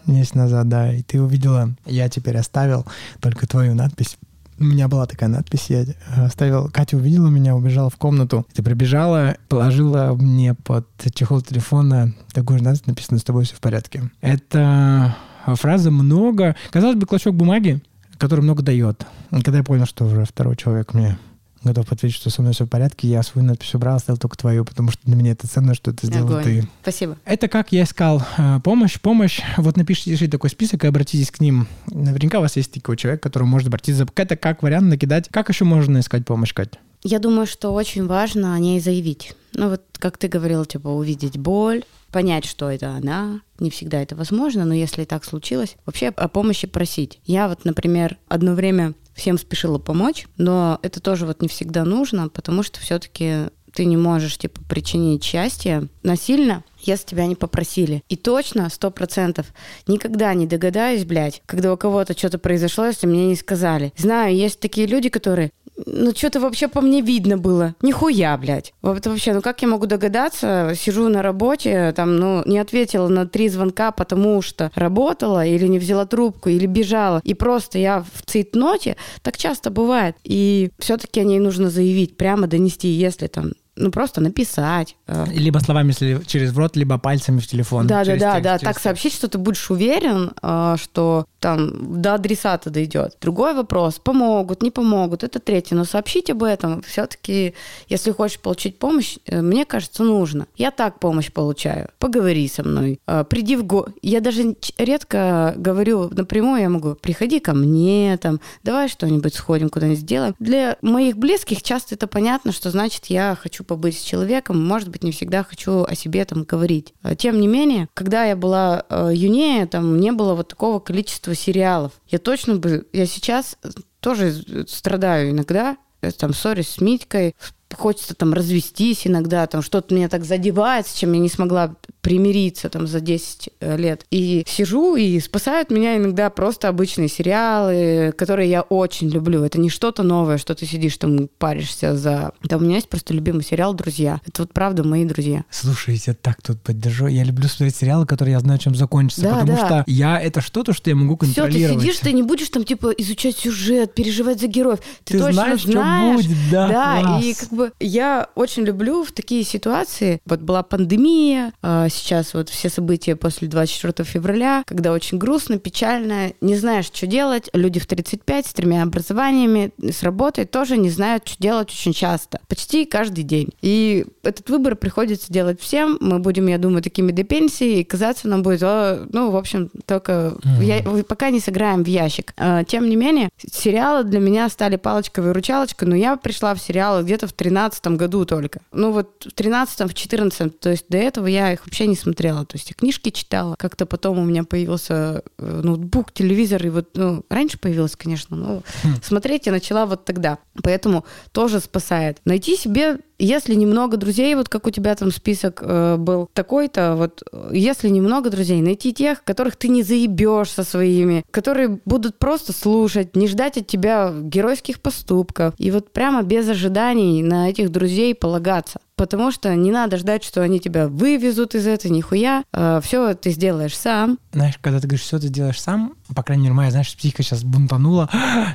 Месяц назад, да, и ты увидела, я теперь оставил только твою надпись. У меня была такая надпись, я оставил, Катя увидела меня, убежала в комнату. Ты прибежала, положила мне под чехол телефона такую же надпись, написано «С тобой все в порядке». Это фраза «много». Казалось бы, клочок бумаги, который много дает. Когда я понял, что уже второй человек мне готов ответить, что со мной все в порядке. Я свою надпись убрал, оставил только твою, потому что для меня это ценно, что это сделал Огонь. ты. Спасибо. Это как я искал э, помощь. Помощь. Вот напишите себе такой список и обратитесь к ним. Наверняка у вас есть такой человек, который может обратиться. Это как вариант накидать. Как еще можно искать помощь, Кать? Я думаю, что очень важно о ней заявить. Ну вот, как ты говорила, типа увидеть боль, понять, что это она. Не всегда это возможно, но если так случилось, вообще о помощи просить. Я вот, например, одно время всем спешила помочь, но это тоже вот не всегда нужно, потому что все-таки ты не можешь, типа, причинить счастье насильно, если тебя не попросили. И точно, сто процентов, никогда не догадаюсь, блядь, когда у кого-то что-то произошло, если мне не сказали. Знаю, есть такие люди, которые ну, что-то вообще по мне видно было. Нихуя, блядь. Вот вообще, ну как я могу догадаться? Сижу на работе, там, ну, не ответила на три звонка, потому что работала, или не взяла трубку, или бежала. И просто я в цейтноте. Так часто бывает. И все-таки о ней нужно заявить, прямо донести, если там ну, просто написать. э, Либо словами через рот, либо пальцами в телефон. Да, да, да, текст, да. через Так сообщить, что ты будешь уверен, э, что там до адресата дойдет. Другой вопрос: помогут, не помогут, это третье. Но сообщить об этом все-таки, если хочешь получить помощь, э, мне кажется, нужно. Я так помощь получаю. Поговори со мной. Приди в го. Я даже редко говорю напрямую, я могу приходи ко мне, там, давай что-нибудь сходим, куда-нибудь сделаем. Для моих близких часто это понятно, что значит я хочу побыть с человеком, может быть, не всегда хочу о себе там говорить. А Тем не менее, когда я была э, юнее, там не было вот такого количества сериалов. Я точно бы, я сейчас тоже страдаю иногда, э, там ссорюсь с Митькой, хочется там развестись иногда, там что-то меня так задевает, с чем я не смогла примириться там за 10 лет. И сижу, и спасают меня иногда просто обычные сериалы, которые я очень люблю. Это не что-то новое, что ты сидишь там паришься за... Там у меня есть просто любимый сериал «Друзья». Это вот правда мои друзья. Слушай, я так тут поддержу. Я люблю смотреть сериалы, которые я знаю, чем закончится, Да, потому да. что я это что-то, что я могу Все, ты контролировать. сидишь, ты не будешь там типа изучать сюжет, переживать за героев. Ты, Ты точно знаешь, что знаешь. будет, да, Да, класс. и как бы я очень люблю в такие ситуации. Вот была пандемия, а сейчас вот все события после 24 февраля, когда очень грустно, печально, не знаешь, что делать. Люди в 35 с тремя образованиями, с работой тоже не знают, что делать очень часто. Почти каждый день. И этот выбор приходится делать всем. Мы будем, я думаю, такими до пенсии, и казаться нам будет, «О, ну, в общем, только в я- пока не сыграем в ящик. А, Тем не менее, сериалы для меня стали палочкой-выручалочкой, но я пришла в сериалы где-то в 13 году только. Ну вот в 13 в 14 то есть до этого я их вообще не смотрела. То есть я книжки читала. Как-то потом у меня появился э, ноутбук, телевизор, и вот, ну, раньше появилось, конечно, но смотреть я начала вот тогда. Поэтому тоже спасает. Найти себе если немного друзей, вот как у тебя там список э, был такой-то, вот э, если немного друзей, найти тех, которых ты не заебешь со своими, которые будут просто слушать, не ждать от тебя геройских поступков. И вот прямо без ожиданий на этих друзей полагаться. Потому что не надо ждать, что они тебя вывезут из этого, нихуя. все ты сделаешь сам. Знаешь, когда ты говоришь, все ты делаешь сам, по крайней мере, моя, знаешь, психика сейчас бунтанула.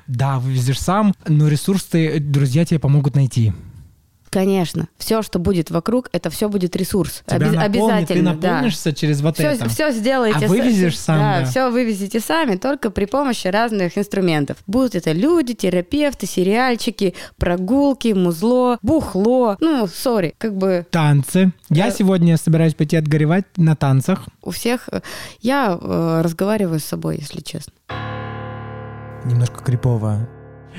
Да, вывезешь сам, но ресурсы друзья тебе помогут найти. Конечно. Все, что будет вокруг, это все будет ресурс. Тебя Оби- наполнит, обязательно, ты да. наполнишься через вот все, это. все сделаете. А вывезешь сам, да. все вывезете сами, только при помощи разных инструментов. Будут это люди, терапевты, сериальчики, прогулки, музло, бухло. Ну, сори, как бы Танцы. Я Э, сегодня собираюсь пойти отгоревать на танцах. у всех... э, Я э, разговариваю с собой, если честно. Немножко крипово.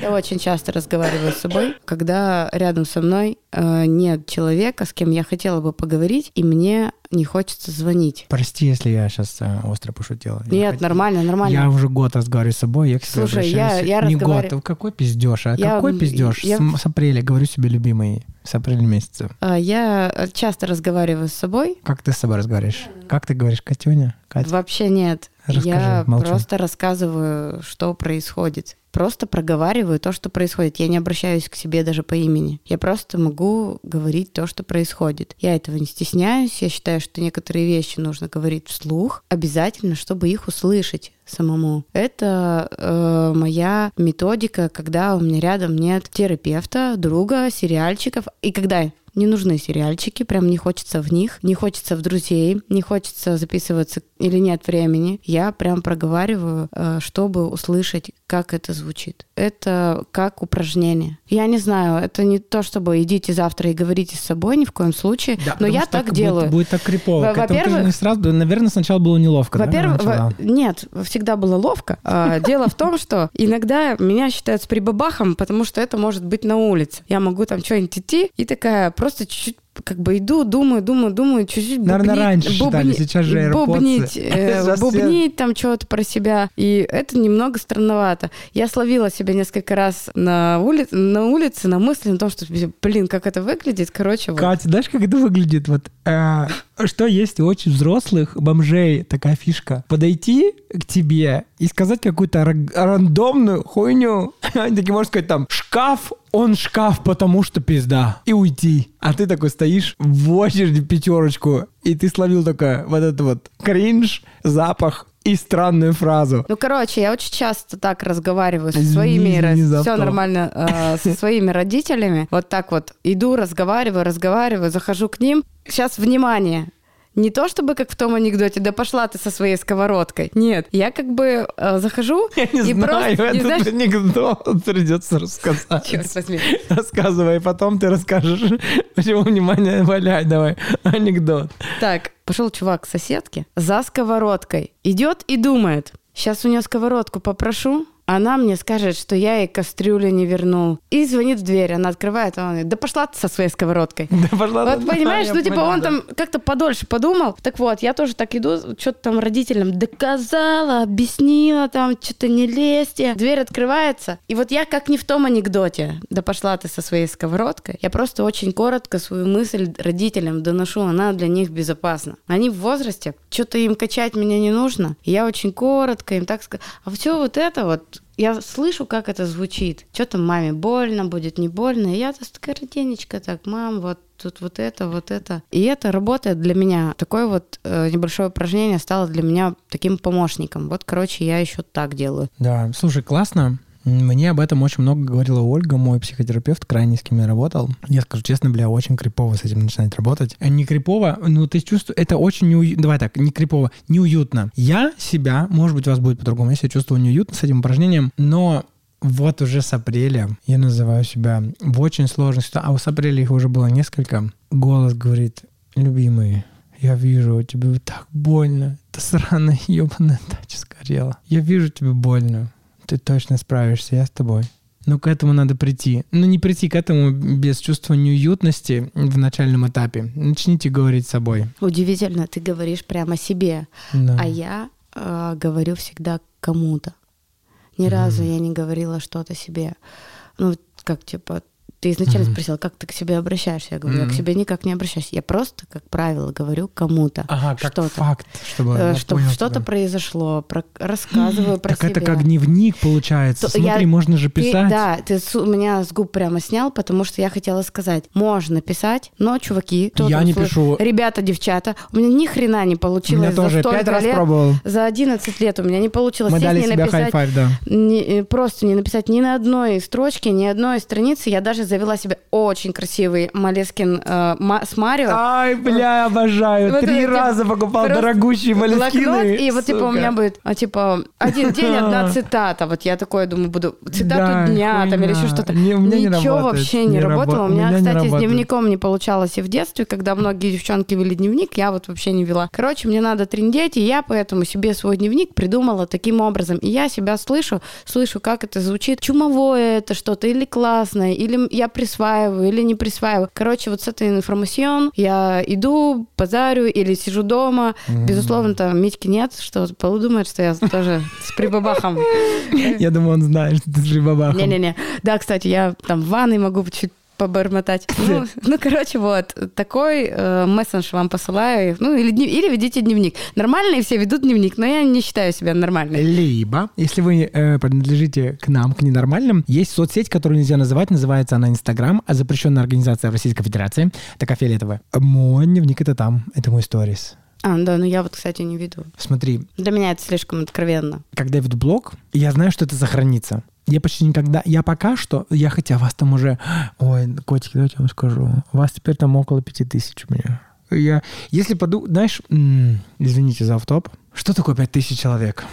Я очень часто разговариваю с собой, когда рядом со мной э, нет человека, с кем я хотела бы поговорить, и мне не хочется звонить. Прости, если я сейчас остро пошутила. Я Нет, хот- нормально, нормально. Я уже год разговариваю с собой, я к себе Слушай, я- я Не разговариваю- год, какой пиздеж, а Я- какой пиздеж? я- С, с апреля, говорю себе, любимый, с апреля месяца. А, Я э, часто разговариваю с собой. Как ты с собой разговариваешь? Как ты говоришь, Катюня? Катя? Вообще нет. Расскажи, я молчу. просто рассказываю, что происходит. Просто проговариваю то, что происходит. Я не обращаюсь к себе даже по имени. Я просто могу говорить то, что происходит. Я этого не стесняюсь. Я считаю, что некоторые вещи нужно говорить вслух. Обязательно, чтобы их услышать самому. Это э, моя методика, когда у меня рядом нет терапевта, друга, сериальчиков. И когда не нужны сериальчики, прям не хочется в них, не хочется в друзей, не хочется записываться или нет времени, я прям проговариваю, э, чтобы услышать, как это звучит. Это как упражнение. Я не знаю, это не то, чтобы идите завтра и говорите с собой ни в коем случае, да, но я так делаю. Будет, будет так крипово. Во-первых, не сразу, наверное, сначала было неловко. Во-первых, да, во- нет, всегда было ловко. А, дело в том, что иногда меня считают с прибабахом, потому что это может быть на улице. Я могу там что-нибудь идти и такая просто чуть-чуть как бы иду, думаю, думаю, думаю, чуть-чуть Наверное, раньше бубни, сейчас же бубнить, э, бубнить там что-то про себя. И это немного странновато. Я словила себя несколько раз на, ули... на улице на мысли о том, что, блин, как это выглядит. Короче, вот. Катя, знаешь, как это выглядит? Вот, э, что есть у очень взрослых бомжей такая фишка? Подойти к тебе и сказать какую-то рандомную хуйню. Такие, можно сказать, там, шкаф он шкаф, потому что пизда. И уйти. А ты такой стоишь в очереди пятерочку, и ты словил только вот этот вот кринж, запах и странную фразу. Ну, короче, я очень часто так разговариваю со своими, все нормально, э, со своими родителями. Вот так вот иду, разговариваю, разговариваю, захожу к ним. Сейчас, внимание, не то чтобы как в том анекдоте, да пошла ты со своей сковородкой. Нет, я как бы э, захожу я не и знаю, просто... этот знаешь... анекдот придется рассказать. Черт возьми. Рассказывай, потом ты расскажешь. Почему внимание, валяй давай. Анекдот. Так, пошел чувак к соседке за сковородкой. Идет и думает, сейчас у нее сковородку попрошу, она мне скажет, что я ей кастрюлю не вернул. И звонит в дверь, она открывает, а он говорит, да пошла ты со своей сковородкой. Да пошла Вот понимаешь, ну типа он там как-то подольше подумал. Так вот, я тоже так иду, что-то там родителям доказала, объяснила, там что-то не лезьте. Дверь открывается. И вот я как не в том анекдоте, да пошла ты со своей сковородкой. Я просто очень коротко свою мысль родителям доношу, она для них безопасна. Они в возрасте, что-то им качать меня не нужно. И я очень коротко им так скажу. А все вот это вот я слышу, как это звучит. Что там маме больно, будет не больно. И я такая роденечка, так, мам, вот тут вот это, вот это. И это работает для меня. Такое вот э, небольшое упражнение стало для меня таким помощником. Вот, короче, я еще так делаю. Да, слушай, классно. Мне об этом очень много говорила Ольга, мой психотерапевт, крайне с кем я работал. Я скажу честно, бля, очень крипово с этим начинать работать. Э, не крипово, ну ты чувствуешь, это очень неуютно. Давай так, не крипово, неуютно. Я себя, может быть, у вас будет по-другому, я себя чувствую неуютно с этим упражнением, но вот уже с апреля я называю себя в очень сложной ситуации, а с апреля их уже было несколько. Голос говорит, любимый, я вижу, тебе так больно. Та сраная ебаная дача сгорела. Я вижу, тебе больно ты точно справишься, я с тобой. Но к этому надо прийти. Ну, не прийти к этому без чувства неуютности в начальном этапе. Начните говорить с собой. Удивительно, ты говоришь прямо себе, да. а я э, говорю всегда кому-то. Ни mm. разу я не говорила что-то себе. Ну, как типа, ты изначально mm-hmm. спросил, как ты к себе обращаешься. Я говорю, mm-hmm. я к себе никак не обращаюсь. Я просто, как правило, говорю кому-то ага, что-то. факт, чтобы, э, чтобы что-то тебя. произошло, про, рассказываю про так себя. это как дневник получается. То, Смотри, я, можно же писать. Ты, да, ты с, меня с губ прямо снял, потому что я хотела сказать, можно писать, но, чуваки, я не пишу. Ребята, девчата, у меня ни хрена не получилось. Меня тоже пять раз лет, пробовал. За 11 лет у меня не получилось. Мы дали не себе написать, да. Не, э, просто не написать ни на одной строчке, ни одной страницы. Я даже завела себе очень красивый Малескин э, с Марио. Ай, бля, обожаю. Вот Три это, раза типа, покупал дорогущие Малескины. И вот типа у меня будет, а, типа, один день, одна цитата. Вот я такое думаю, буду цитату да, дня там или еще что-то. Не, Ничего не вообще не, не работало. У меня, у меня кстати, с дневником не получалось и в детстве, когда многие девчонки вели дневник, я вот вообще не вела. Короче, мне надо триндеть, и я поэтому себе свой дневник придумала таким образом. И я себя слышу, слышу, как это звучит. Чумовое это что-то или классное, или я присваиваю или не присваиваю. Короче, вот с этой информацией я иду, базарю или сижу дома. Mm-hmm. Безусловно, там Митьки нет, что подумает, что я тоже с прибабахом. Я думаю, он знает, что ты с прибабахом. Не-не-не. Да, кстати, я там в ванной могу чуть побормотать. Ну, ну, короче, вот, такой э, мессендж вам посылаю. Ну, или, или ведите дневник. Нормальные все ведут дневник, но я не считаю себя нормальной. Либо, если вы э, принадлежите к нам, к ненормальным, есть соцсеть, которую нельзя называть, называется она Инстаграм, а запрещенная организация в Российской Федерации, такая фиолетовая. Мой дневник это там, это мой сторис. А, да, но я вот, кстати, не веду. Смотри. Для меня это слишком откровенно. Когда я веду блог, я знаю, что это сохранится. Я почти никогда, я пока что, я хотя вас там уже, ой, котики, давайте я вам скажу, вас теперь там около пяти тысяч у меня. Я, если подумать, знаешь, извините за автоп, что такое 5000 человек?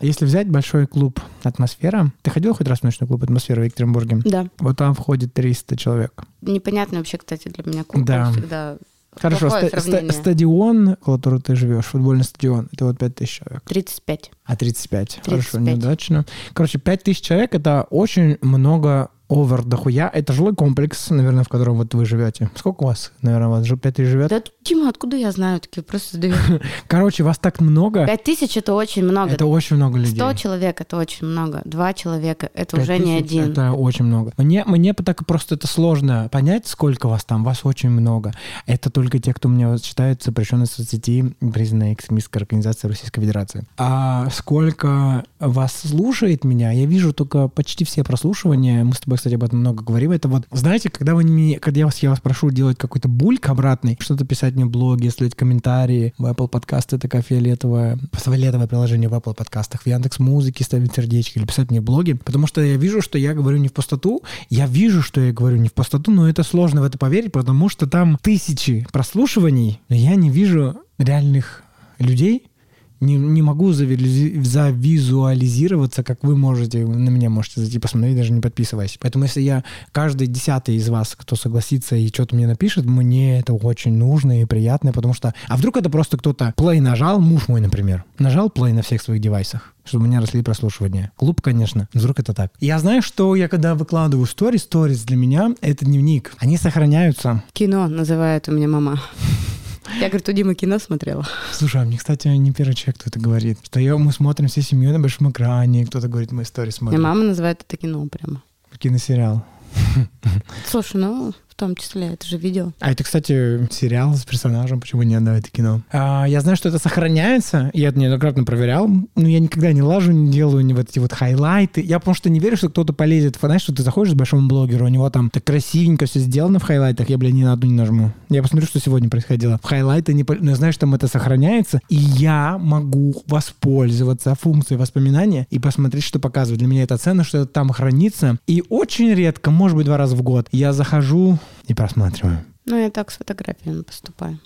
Если взять большой клуб «Атмосфера», ты ходил хоть раз в ночной клуб «Атмосфера» в Екатеринбурге? Да. Вот там входит 300 человек. Непонятно вообще, кстати, для меня клуб Да. всегда Хорошо, ста- ста- стадион, в котором ты живешь, футбольный стадион, это вот 5000 человек. 35. А 35. Хорошо, 35. неудачно. Короче, 5000 человек — это очень много овер дохуя. Это жилой комплекс, наверное, в котором вот вы живете. Сколько у вас, наверное, у вас же 5 тысяч живет? Да, Дима, откуда я знаю? Такие просто задаю. Короче, вас так много. Пять тысяч это очень много. Это очень много людей. Сто человек это очень много. Два человека это уже не один. Это очень много. Мне, мне так просто это сложно понять, сколько вас там. Вас очень много. Это только те, кто меня считает запрещенной соцсети, признанной экстремистской организацией Российской Федерации. А сколько вас слушает меня, я вижу только почти все прослушивания. Мы с тобой, кстати, об этом много говорим. Это вот, знаете, когда вы не, когда я вас, я вас прошу делать какой-то бульк обратный, что-то писать мне в блоге, оставлять комментарии, в Apple подкасты такая фиолетовая, фиолетовое приложение в Apple подкастах, в Яндекс Музыке ставить сердечки или писать мне в блоге, потому что я вижу, что я говорю не в пустоту, я вижу, что я говорю не в пустоту, но это сложно в это поверить, потому что там тысячи прослушиваний, но я не вижу реальных людей, не, не могу завизи- завизуализироваться, как вы можете, на меня можете зайти посмотреть, даже не подписываясь. Поэтому если я, каждый десятый из вас, кто согласится и что-то мне напишет, мне это очень нужно и приятно, потому что... А вдруг это просто кто-то play нажал, муж мой, например, нажал play на всех своих девайсах, чтобы у меня росли прослушивания. Клуб, конечно, вдруг это так. Я знаю, что я когда выкладываю сторис, сторис для меня — это дневник. Они сохраняются. Кино называет у меня мама. Я, говорит, у Димы кино смотрела. Слушай, а мне, кстати, не первый человек, кто это говорит. Что я, мы смотрим всей семьей на большом экране, кто-то говорит, мы истории смотрим. мама называет это кино прямо. Киносериал. Слушай, ну, том числе, это же видео. А это, кстати, сериал с персонажем, почему не отдавать это кино? А, я знаю, что это сохраняется, я это неоднократно проверял, но я никогда не лажу, не делаю не вот эти вот хайлайты. Я потому что не верю, что кто-то полезет. Знаешь, что ты заходишь к большому блогеру, у него там так красивенько все сделано в хайлайтах, я, бля, ни на одну не нажму. Я посмотрю, что сегодня происходило. В хайлайты не... Но я знаю, что там это сохраняется, и я могу воспользоваться функцией воспоминания и посмотреть, что показывает. Для меня это ценно, что это там хранится. И очень редко, может быть, два раза в год, я захожу и просматриваю. Ну, я так с фотографиями поступаю.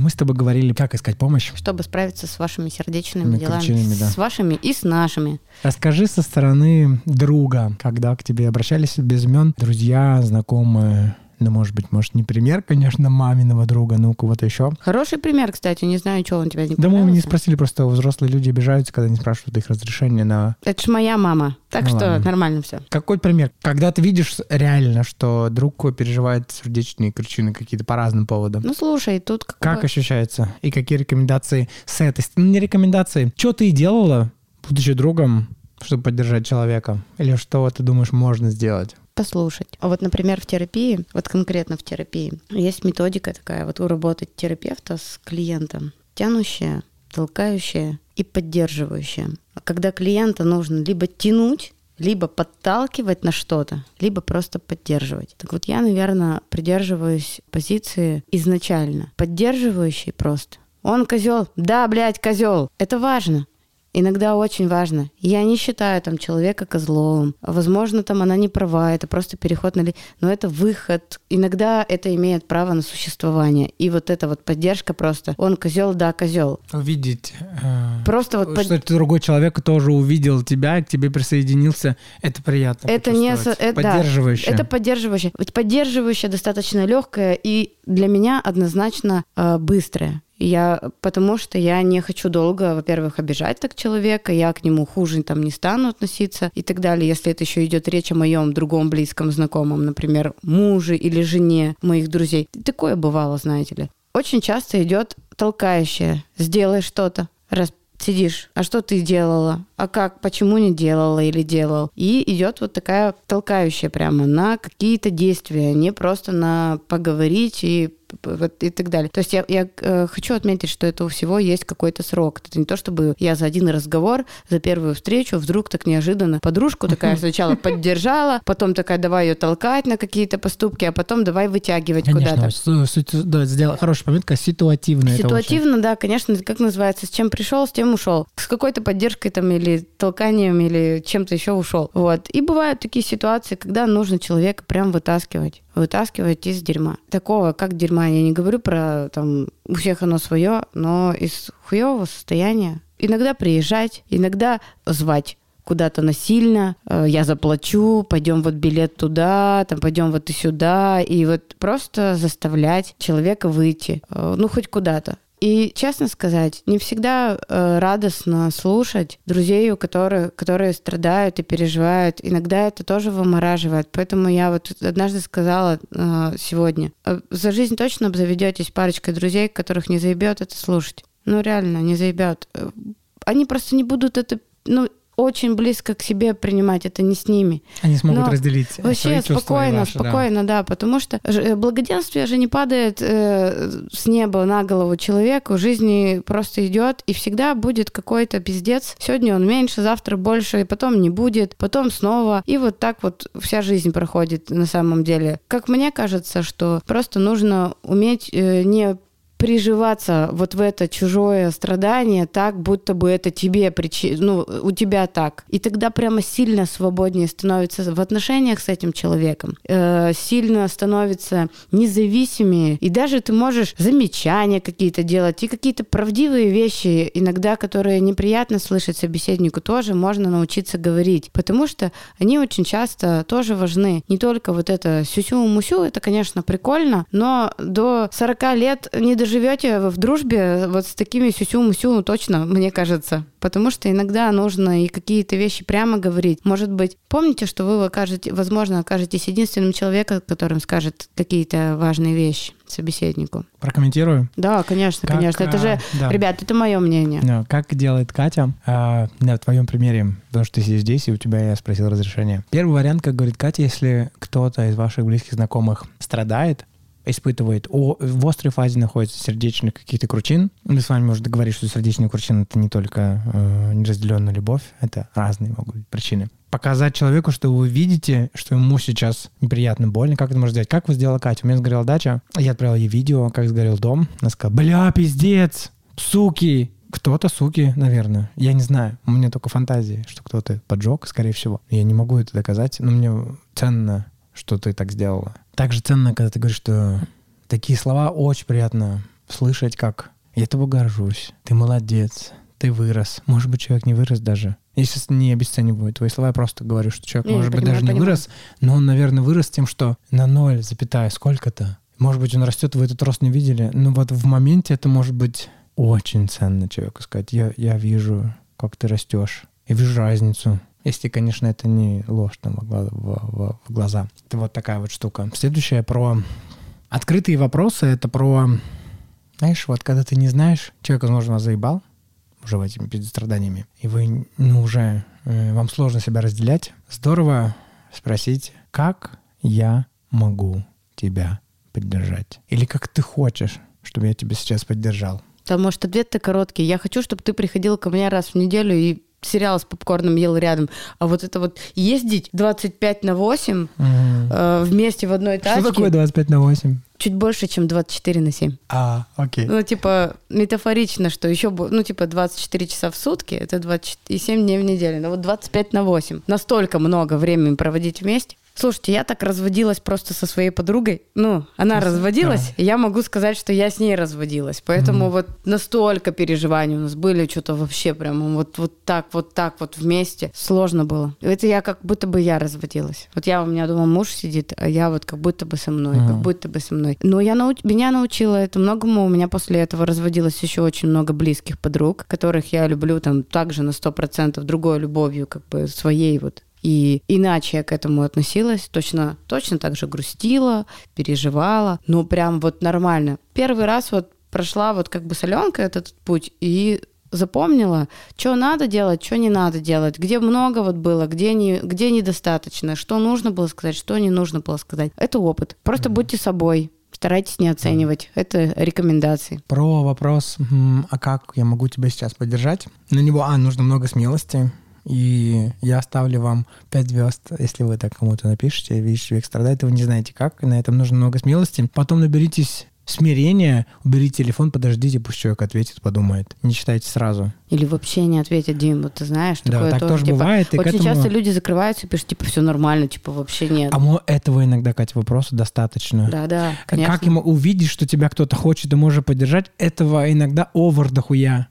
Мы с тобой говорили, как искать помощь. Чтобы справиться с вашими сердечными делами. да. С вашими и с нашими. Расскажи со стороны друга, когда к тебе обращались без имен друзья, знакомые, ну, может быть, может, не пример, конечно, маминого друга, но у кого-то еще. Хороший пример, кстати. Не знаю, что он тебя не Да мы не спросили, просто взрослые люди обижаются, когда не спрашивают их разрешения на... Это ж моя мама. Так Ну что ладно. нормально все. Какой пример? Когда ты видишь реально, что друг переживает сердечные причины какие-то по разным поводам. Ну, слушай, тут как, Как ощущается? И какие рекомендации с этой стороны? Ну, не рекомендации. Что ты делала, будучи другом, чтобы поддержать человека? Или что ты думаешь можно сделать? Послушать. А вот, например, в терапии, вот конкретно в терапии, есть методика такая, вот у работать терапевта с клиентом, тянущая, толкающая и поддерживающая. Когда клиента нужно либо тянуть, либо подталкивать на что-то, либо просто поддерживать. Так вот я, наверное, придерживаюсь позиции изначально. Поддерживающий просто. Он козел. Да, блядь, козел. Это важно. Иногда очень важно. Я не считаю там человека козлом. Возможно, там она не права, это просто переход на... Но это выход. Иногда это имеет право на существование. И вот эта вот поддержка просто. Он козел, да, козел. Увидеть, э, Просто вот под- что ты другой человек тоже увидел тебя, к тебе присоединился, это приятно. Это не это, да, Поддерживающе. это поддерживающее. Поддерживающее достаточно легкое и для меня однозначно э, быстрое. Я, потому что я не хочу долго, во-первых, обижать так человека, я к нему хуже там не стану относиться и так далее. Если это еще идет речь о моем другом близком знакомом, например, муже или жене моих друзей. Такое бывало, знаете ли. Очень часто идет толкающее. Сделай что-то. Раз сидишь, а что ты делала? А как? Почему не делала или делал? И идет вот такая толкающая прямо на какие-то действия, не просто на поговорить и вот и так далее. То есть я, я э, хочу отметить, что это у всего есть какой-то срок. Это не то, чтобы я за один разговор, за первую встречу вдруг так неожиданно подружку такая сначала поддержала, потом такая давай ее толкать на какие-то поступки, а потом давай вытягивать Конечно, куда-то. су- да, сделала хорошая пометка, ситуативно. Ситуативно, да, конечно, как называется, с чем пришел, с тем ушел. С какой-то поддержкой там или или толканием, или чем-то еще ушел. Вот. И бывают такие ситуации, когда нужно человека прям вытаскивать вытаскивать из дерьма. Такого, как дерьма, я не говорю про там у всех оно свое, но из хуевого состояния. Иногда приезжать, иногда звать куда-то насильно, э, я заплачу, пойдем вот билет туда, там пойдем вот и сюда, и вот просто заставлять человека выйти, э, ну хоть куда-то. И, честно сказать, не всегда э, радостно слушать друзей, у которых, которые страдают и переживают. Иногда это тоже вымораживает. Поэтому я вот однажды сказала э, сегодня, э, за жизнь точно обзаведетесь парочкой друзей, которых не заебет это слушать. Ну, реально, не заебет. Э, они просто не будут это ну, очень близко к себе принимать, это не с ними. Они смогут Но разделить. Вообще спокойно, ваши, спокойно, да. да, потому что э, благоденствие же не падает э, с неба на голову человеку, жизни просто идет, и всегда будет какой-то пиздец. Сегодня он меньше, завтра больше, и потом не будет, потом снова. И вот так вот вся жизнь проходит на самом деле. Как мне кажется, что просто нужно уметь э, не приживаться вот в это чужое страдание так, будто бы это тебе причи... ну, у тебя так. И тогда прямо сильно свободнее становится в отношениях с этим человеком, э, сильно становится независимее. И даже ты можешь замечания какие-то делать и какие-то правдивые вещи, иногда, которые неприятно слышать собеседнику, тоже можно научиться говорить, потому что они очень часто тоже важны. Не только вот это сюсю-мусю, это, конечно, прикольно, но до 40 лет не доживешь живете в дружбе вот с такими сюсю-мусю, точно, мне кажется. Потому что иногда нужно и какие-то вещи прямо говорить. Может быть, помните, что вы окажете, возможно, окажетесь единственным человеком, которым скажет какие-то важные вещи собеседнику. Прокомментирую? Да, конечно, как, конечно. Это же, да. ребят, это мое мнение. Да. Как делает Катя? А, на твоем примере, потому что ты сидишь здесь, и у тебя я спросил разрешение. Первый вариант, как говорит Катя, если кто-то из ваших близких знакомых страдает, испытывает, о, в острой фазе находится сердечных каких-то кручин. Мы с вами уже договорились, что сердечные кручины — это не только э, неразделенная любовь, это разные могут быть причины. Показать человеку, что вы видите, что ему сейчас неприятно, больно. Как это можно сделать? Как вы сделала Катя? У меня сгорела дача, я отправил ей видео, как сгорел дом. Она сказала, бля, пиздец, суки, кто-то, суки, наверное. Я не знаю. У меня только фантазии, что кто-то поджег, скорее всего. Я не могу это доказать, но мне ценно, что ты так сделала также ценно, когда ты говоришь, что такие слова очень приятно слышать, как «я тобой горжусь», «ты молодец», «ты вырос». Может быть, человек не вырос даже. Я сейчас не обесцениваю твои слова, я просто говорю, что человек, я может быть, даже не понимаю. вырос, но он, наверное, вырос тем, что на ноль, запятая, сколько-то. Может быть, он растет, вы этот рост не видели, но вот в моменте это может быть очень ценно человеку сказать. Я, я вижу, как ты растешь. Я вижу разницу. Если, конечно, это не ложь там в, в, в глаза. Это вот такая вот штука. Следующее про открытые вопросы. Это про, знаешь, вот когда ты не знаешь, человек, возможно, вас заебал уже в этими страданиями, и вы, ну, уже, э, вам сложно себя разделять. Здорово спросить, как я могу тебя поддержать? Или как ты хочешь, чтобы я тебя сейчас поддержал? Там, может, ответ-то короткий. Я хочу, чтобы ты приходил ко мне раз в неделю и сериал с попкорном ел рядом, а вот это вот ездить 25 на 8 угу. э, вместе в одной тачке. Что такое 25 на 8? Чуть больше, чем 24 на 7. А, окей. Ну, типа, метафорично, что еще, ну, типа, 24 часа в сутки, это 27 дней в неделю. Но вот 25 на 8. Настолько много времени проводить вместе. Слушайте, я так разводилась просто со своей подругой. Ну, она Просто, разводилась, да. и я могу сказать, что я с ней разводилась. Поэтому mm. вот настолько переживаний у нас были, что-то вообще прям вот, вот так, вот так вот вместе. Сложно было. Это я как будто бы я разводилась. Вот я у меня дома муж сидит, а я вот как будто бы со мной, mm. как будто бы со мной. Но я науч... меня научила это многому. У меня после этого разводилось еще очень много близких подруг, которых я люблю там также на сто процентов другой любовью, как бы своей вот и иначе я к этому относилась, точно, точно так же грустила, переживала, но прям вот нормально. Первый раз вот прошла вот как бы соленка этот путь и запомнила, что надо делать, что не надо делать, где много вот было, где, не, где недостаточно, что нужно было сказать, что не нужно было сказать. Это опыт. Просто mm-hmm. будьте собой. Старайтесь не оценивать. Это рекомендации. Про вопрос, а как я могу тебя сейчас поддержать? На него, а, нужно много смелости, и я оставлю вам 5 звезд, если вы так кому-то напишете, видите, человек страдает, и вы не знаете как, и на этом нужно много смелости. Потом наберитесь смирение, убери телефон, подождите, пусть человек ответит, подумает. Не читайте сразу. Или вообще не ответят, Дим, вот ты знаешь, Да, такое так тоже типа, бывает, и Очень этому- часто люди закрываются и пишут, типа, все нормально, типа, вообще нет. А мо- этого иногда, Катя, вопроса достаточно. Да-да, конечно. Как ему увидеть, что тебя кто-то хочет и может поддержать, этого иногда овер дохуя.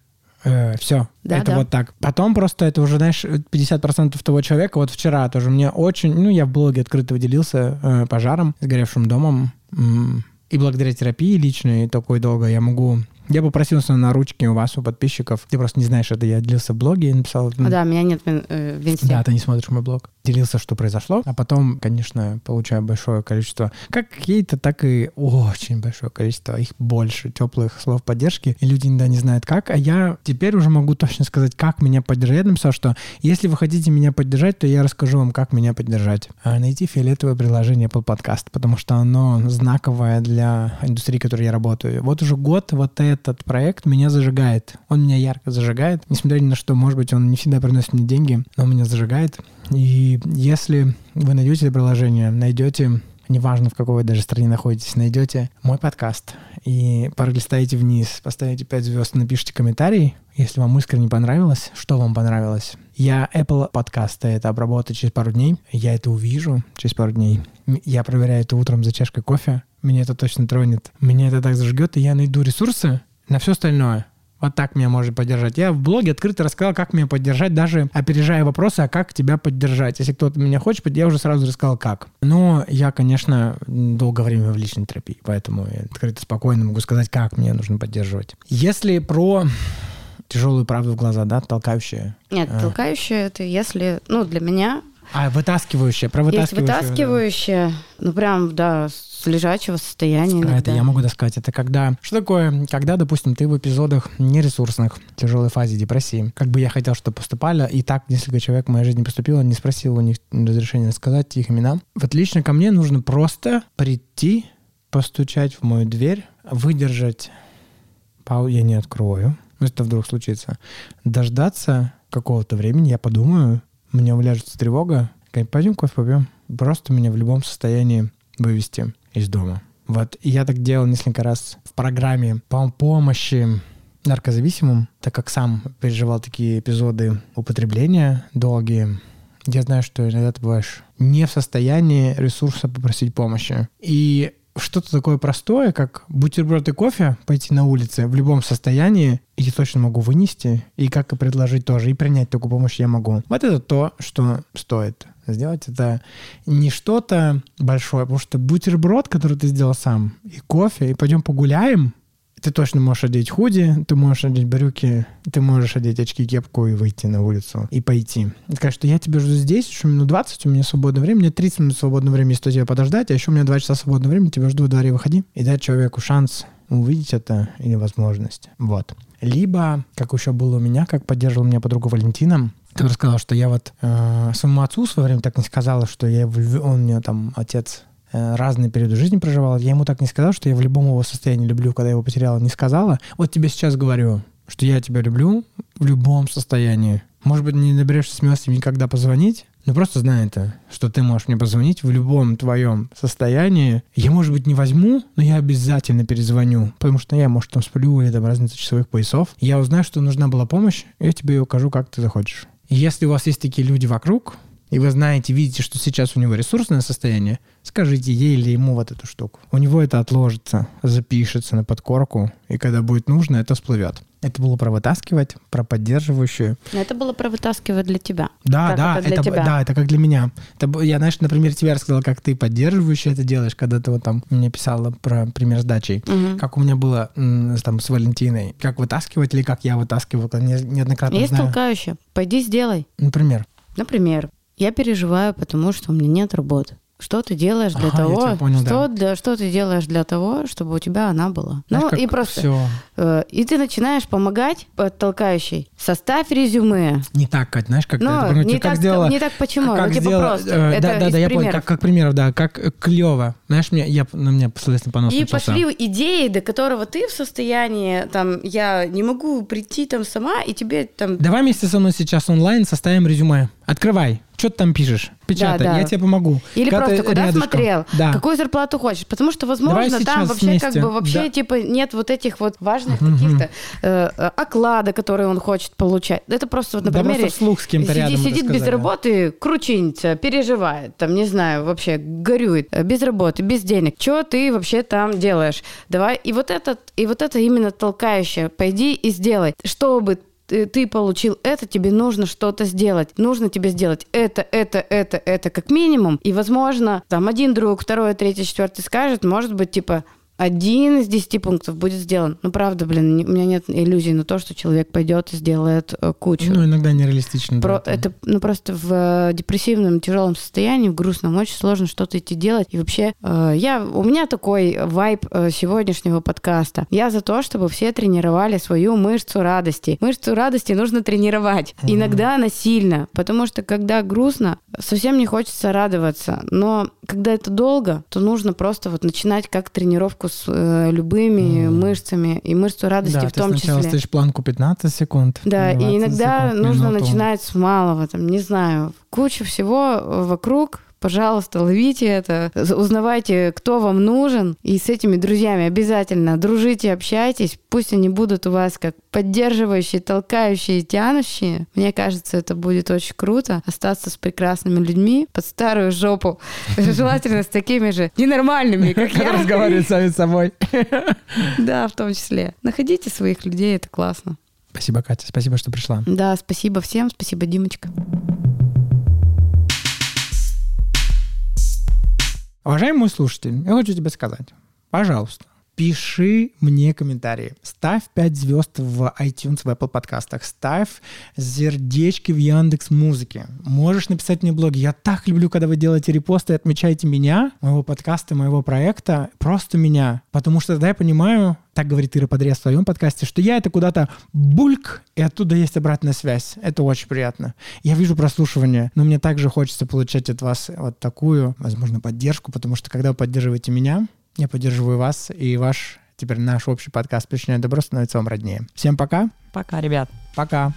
Все, Да, это да. вот так. Потом просто это уже, знаешь, 50% того человека. Вот вчера тоже мне очень, ну, я в блоге открыто выделился э, пожаром, сгоревшим домом. И благодаря терапии личной такой долго я могу... Я попросился на ручки у вас, у подписчиков. Ты просто не знаешь это. Я делился в блоге и написал... А, да, меня нет в э, в инсте. Да, ты не смотришь мой блог. Делился, что произошло. А потом, конечно, получаю большое количество, как какие-то, так и очень большое количество, их больше, теплых слов поддержки. И люди иногда не знают как. А я теперь уже могу точно сказать, как меня поддержать. Я написал, что если вы хотите меня поддержать, то я расскажу вам, как меня поддержать. А найти фиолетовое приложение Apple Podcast, потому что оно знаковое для индустрии, в которой я работаю. Вот уже год вот этот проект меня зажигает. Он меня ярко зажигает. Несмотря ни на что, может быть, он не всегда приносит мне деньги, но он меня зажигает. И если вы найдете это приложение, найдете неважно в какой вы даже стране находитесь, найдете мой подкаст и пролистаете вниз, поставите 5 звезд, напишите комментарий, если вам искренне понравилось, что вам понравилось. Я Apple подкасты это обработаю через пару дней, я это увижу через пару дней. Я проверяю это утром за чашкой кофе, меня это точно тронет, меня это так зажгет, и я найду ресурсы на все остальное. Вот так меня может поддержать. Я в блоге открыто рассказал, как меня поддержать, даже опережая вопросы, а как тебя поддержать. Если кто-то меня хочет, я уже сразу рассказал, как. Но я, конечно, долгое время в личной терапии, поэтому я открыто, спокойно могу сказать, как меня нужно поддерживать. Если про тяжелую правду в глаза, да, толкающая. Нет, А. толкающее это если, ну, для меня А, вытаскивающая, про есть вытаскивающую. да. вытаскивающее, ну, прям, да, с лежачего состояния. А это иногда. я могу сказать. Это когда... Что такое, когда, допустим, ты в эпизодах нересурсных, тяжелой фазе депрессии, как бы я хотел, чтобы поступали, и так несколько человек в моей жизни поступило, не спросил у них разрешения сказать их имена. Вот лично ко мне нужно просто прийти, постучать в мою дверь, выдержать пау, я не открою, если это вдруг случится, дождаться какого-то времени, я подумаю, мне уляжется тревога, пойдем кофе попьем. Просто меня в любом состоянии вывести из дома. Вот, и я так делал несколько раз в программе по помощи наркозависимым, так как сам переживал такие эпизоды употребления долгие. Я знаю, что иногда ты бываешь не в состоянии ресурса попросить помощи. И что-то такое простое, как бутерброд и кофе, пойти на улице в любом состоянии, я точно могу вынести, и как и предложить тоже, и принять такую помощь я могу. Вот это то, что стоит сделать. Это не что-то большое, потому что бутерброд, который ты сделал сам, и кофе, и пойдем погуляем, ты точно можешь одеть худи, ты можешь одеть брюки, ты можешь одеть очки, кепку и выйти на улицу и пойти. И что я тебя жду здесь, еще минут 20, у меня свободное время, меня 30 минут свободного времени, если тебя подождать, а еще у меня 2 часа свободного времени, тебя жду в дворе, выходи. И дать человеку шанс увидеть это или возможность. Вот. Либо, как еще было у меня, как поддерживала меня подруга Валентина, которая сказала, что я вот э, своему отцу в свое время так не сказала, что я он меня там отец разные периоды жизни проживал. Я ему так не сказал, что я в любом его состоянии люблю, когда я его потеряла, не сказала. Вот тебе сейчас говорю, что я тебя люблю в любом состоянии. Может быть, не наберешься смелости никогда позвонить, но просто знай это, что ты можешь мне позвонить в любом твоем состоянии. Я, может быть, не возьму, но я обязательно перезвоню, потому что я, может, там сплю или там разница часовых поясов. Я узнаю, что нужна была помощь, и я тебе ее укажу, как ты захочешь. Если у вас есть такие люди вокруг, и вы знаете, видите, что сейчас у него ресурсное состояние, скажите ей или ему вот эту штуку. У него это отложится, запишется на подкорку, и когда будет нужно, это всплывет. Это было про вытаскивать, про поддерживающую. Но это было про вытаскивать для тебя. Да, Как да, это для это, тебя? да, это как для меня. Это, я, знаешь, например, тебе рассказал, как ты поддерживающе это делаешь, когда ты вот там мне писала про пример с дачей. Мгм. Как у меня было там с Валентиной. Как вытаскивать или как я вытаскивал, не- неоднократно Есть знаю. толкающее. Пойди сделай. Например. Например, я переживаю, потому что у меня нет работы. Что ты делаешь для Ага, того, понял, что, да. для, что ты делаешь для того, чтобы у тебя она была? Знаешь, ну и просто, всё. э, и ты начинаешь помогать толкающей. Составь резюме. Не так, Кать, знаешь, как Ну, ты, например, не ты как так- сделала... не так почему? Как Ну, типа сделала- просто. э, Это да, да, да, я понял, как, как примеров, да, как клево. Знаешь, мне, я, на меня, соответственно, понос И начался. пошли идеи, до которого ты в состоянии, там, я не могу прийти там сама, и тебе там... Давай вместе со мной сейчас онлайн составим резюме. Открывай. Что ты там пишешь? Печатай, Да, да. я тебе помогу. Или Когда просто куда рядышком. смотрел, Да. какую зарплату хочешь. Потому что, возможно, там вообще вместе. как бы вообще Да. типа нет вот этих вот важных Мгм, каких-то э, э, оклада, которые он хочет получать. Это просто вот, Да например, просто вслух с кем-то сиди- рядом сидит без работы, кручинится, переживает, там, не знаю, вообще горюет, э, без работы, без денег. Что ты вообще там делаешь? Давай, и вот это, и вот это именно толкающее. Пойди и сделай. Чтобы ты получил это, тебе нужно что-то сделать. Нужно тебе сделать это, это, это, это как минимум. И, возможно, там один друг, второй, третий, четвертый скажет, может быть, типа, один из десяти пунктов будет сделан. Ну, правда, блин, у меня нет иллюзий на то, что человек пойдет и сделает э, кучу. Ну, иногда нереалистично. Про- да, это ну просто в э, депрессивном тяжелом состоянии, в грустном, очень сложно что-то идти делать. И вообще, э, я у меня такой вайб э, сегодняшнего подкаста. Я за то, чтобы все тренировали свою мышцу радости. Мышцу радости нужно тренировать. Мгм. Иногда насильно, потому что когда грустно, совсем не хочется радоваться. Но когда это долго, то нужно просто вот начинать как тренировку с э, любыми Мгм. мышцами и мышцу радости да, в ты том сначала числе. ставишь планку 15 секунд. Да, 20 и иногда секунд, нужно минуту. начинать с малого, там, не знаю, куча всего э, вокруг. Пожалуйста, ловите это, узнавайте, кто вам нужен, и с этими друзьями обязательно дружите, общайтесь. Пусть они будут у вас как поддерживающие, толкающие, тянущие. Мне кажется, это будет очень круто остаться с прекрасными людьми под старую жопу. Желательно с такими же ненормальными, как я. Разговаривать сами с собой. Да, в том числе. Находите своих людей, это классно. Спасибо, Катя, спасибо, что пришла. Да, спасибо всем, спасибо, Димочка. Уважаемый слушатель, я хочу тебе сказать, пожалуйста, пиши мне комментарии, ставь 5 звезд в iTunes, в Apple подкастах, ставь сердечки в Яндекс Музыке. Можешь написать мне блог. Я так люблю, когда вы делаете репосты и отмечаете меня, моего подкаста, моего проекта, просто меня. Потому что тогда я понимаю, так говорит Ира Подрез в своем подкасте, что я это куда-то бульк, и оттуда есть обратная связь. Это очень приятно. Я вижу прослушивание, но мне также хочется получать от вас вот такую, возможно, поддержку, потому что когда вы поддерживаете меня, я поддерживаю вас, и ваш, теперь наш общий подкаст «Причиняет добро» становится вам роднее. Всем пока. Пока, ребят. Пока.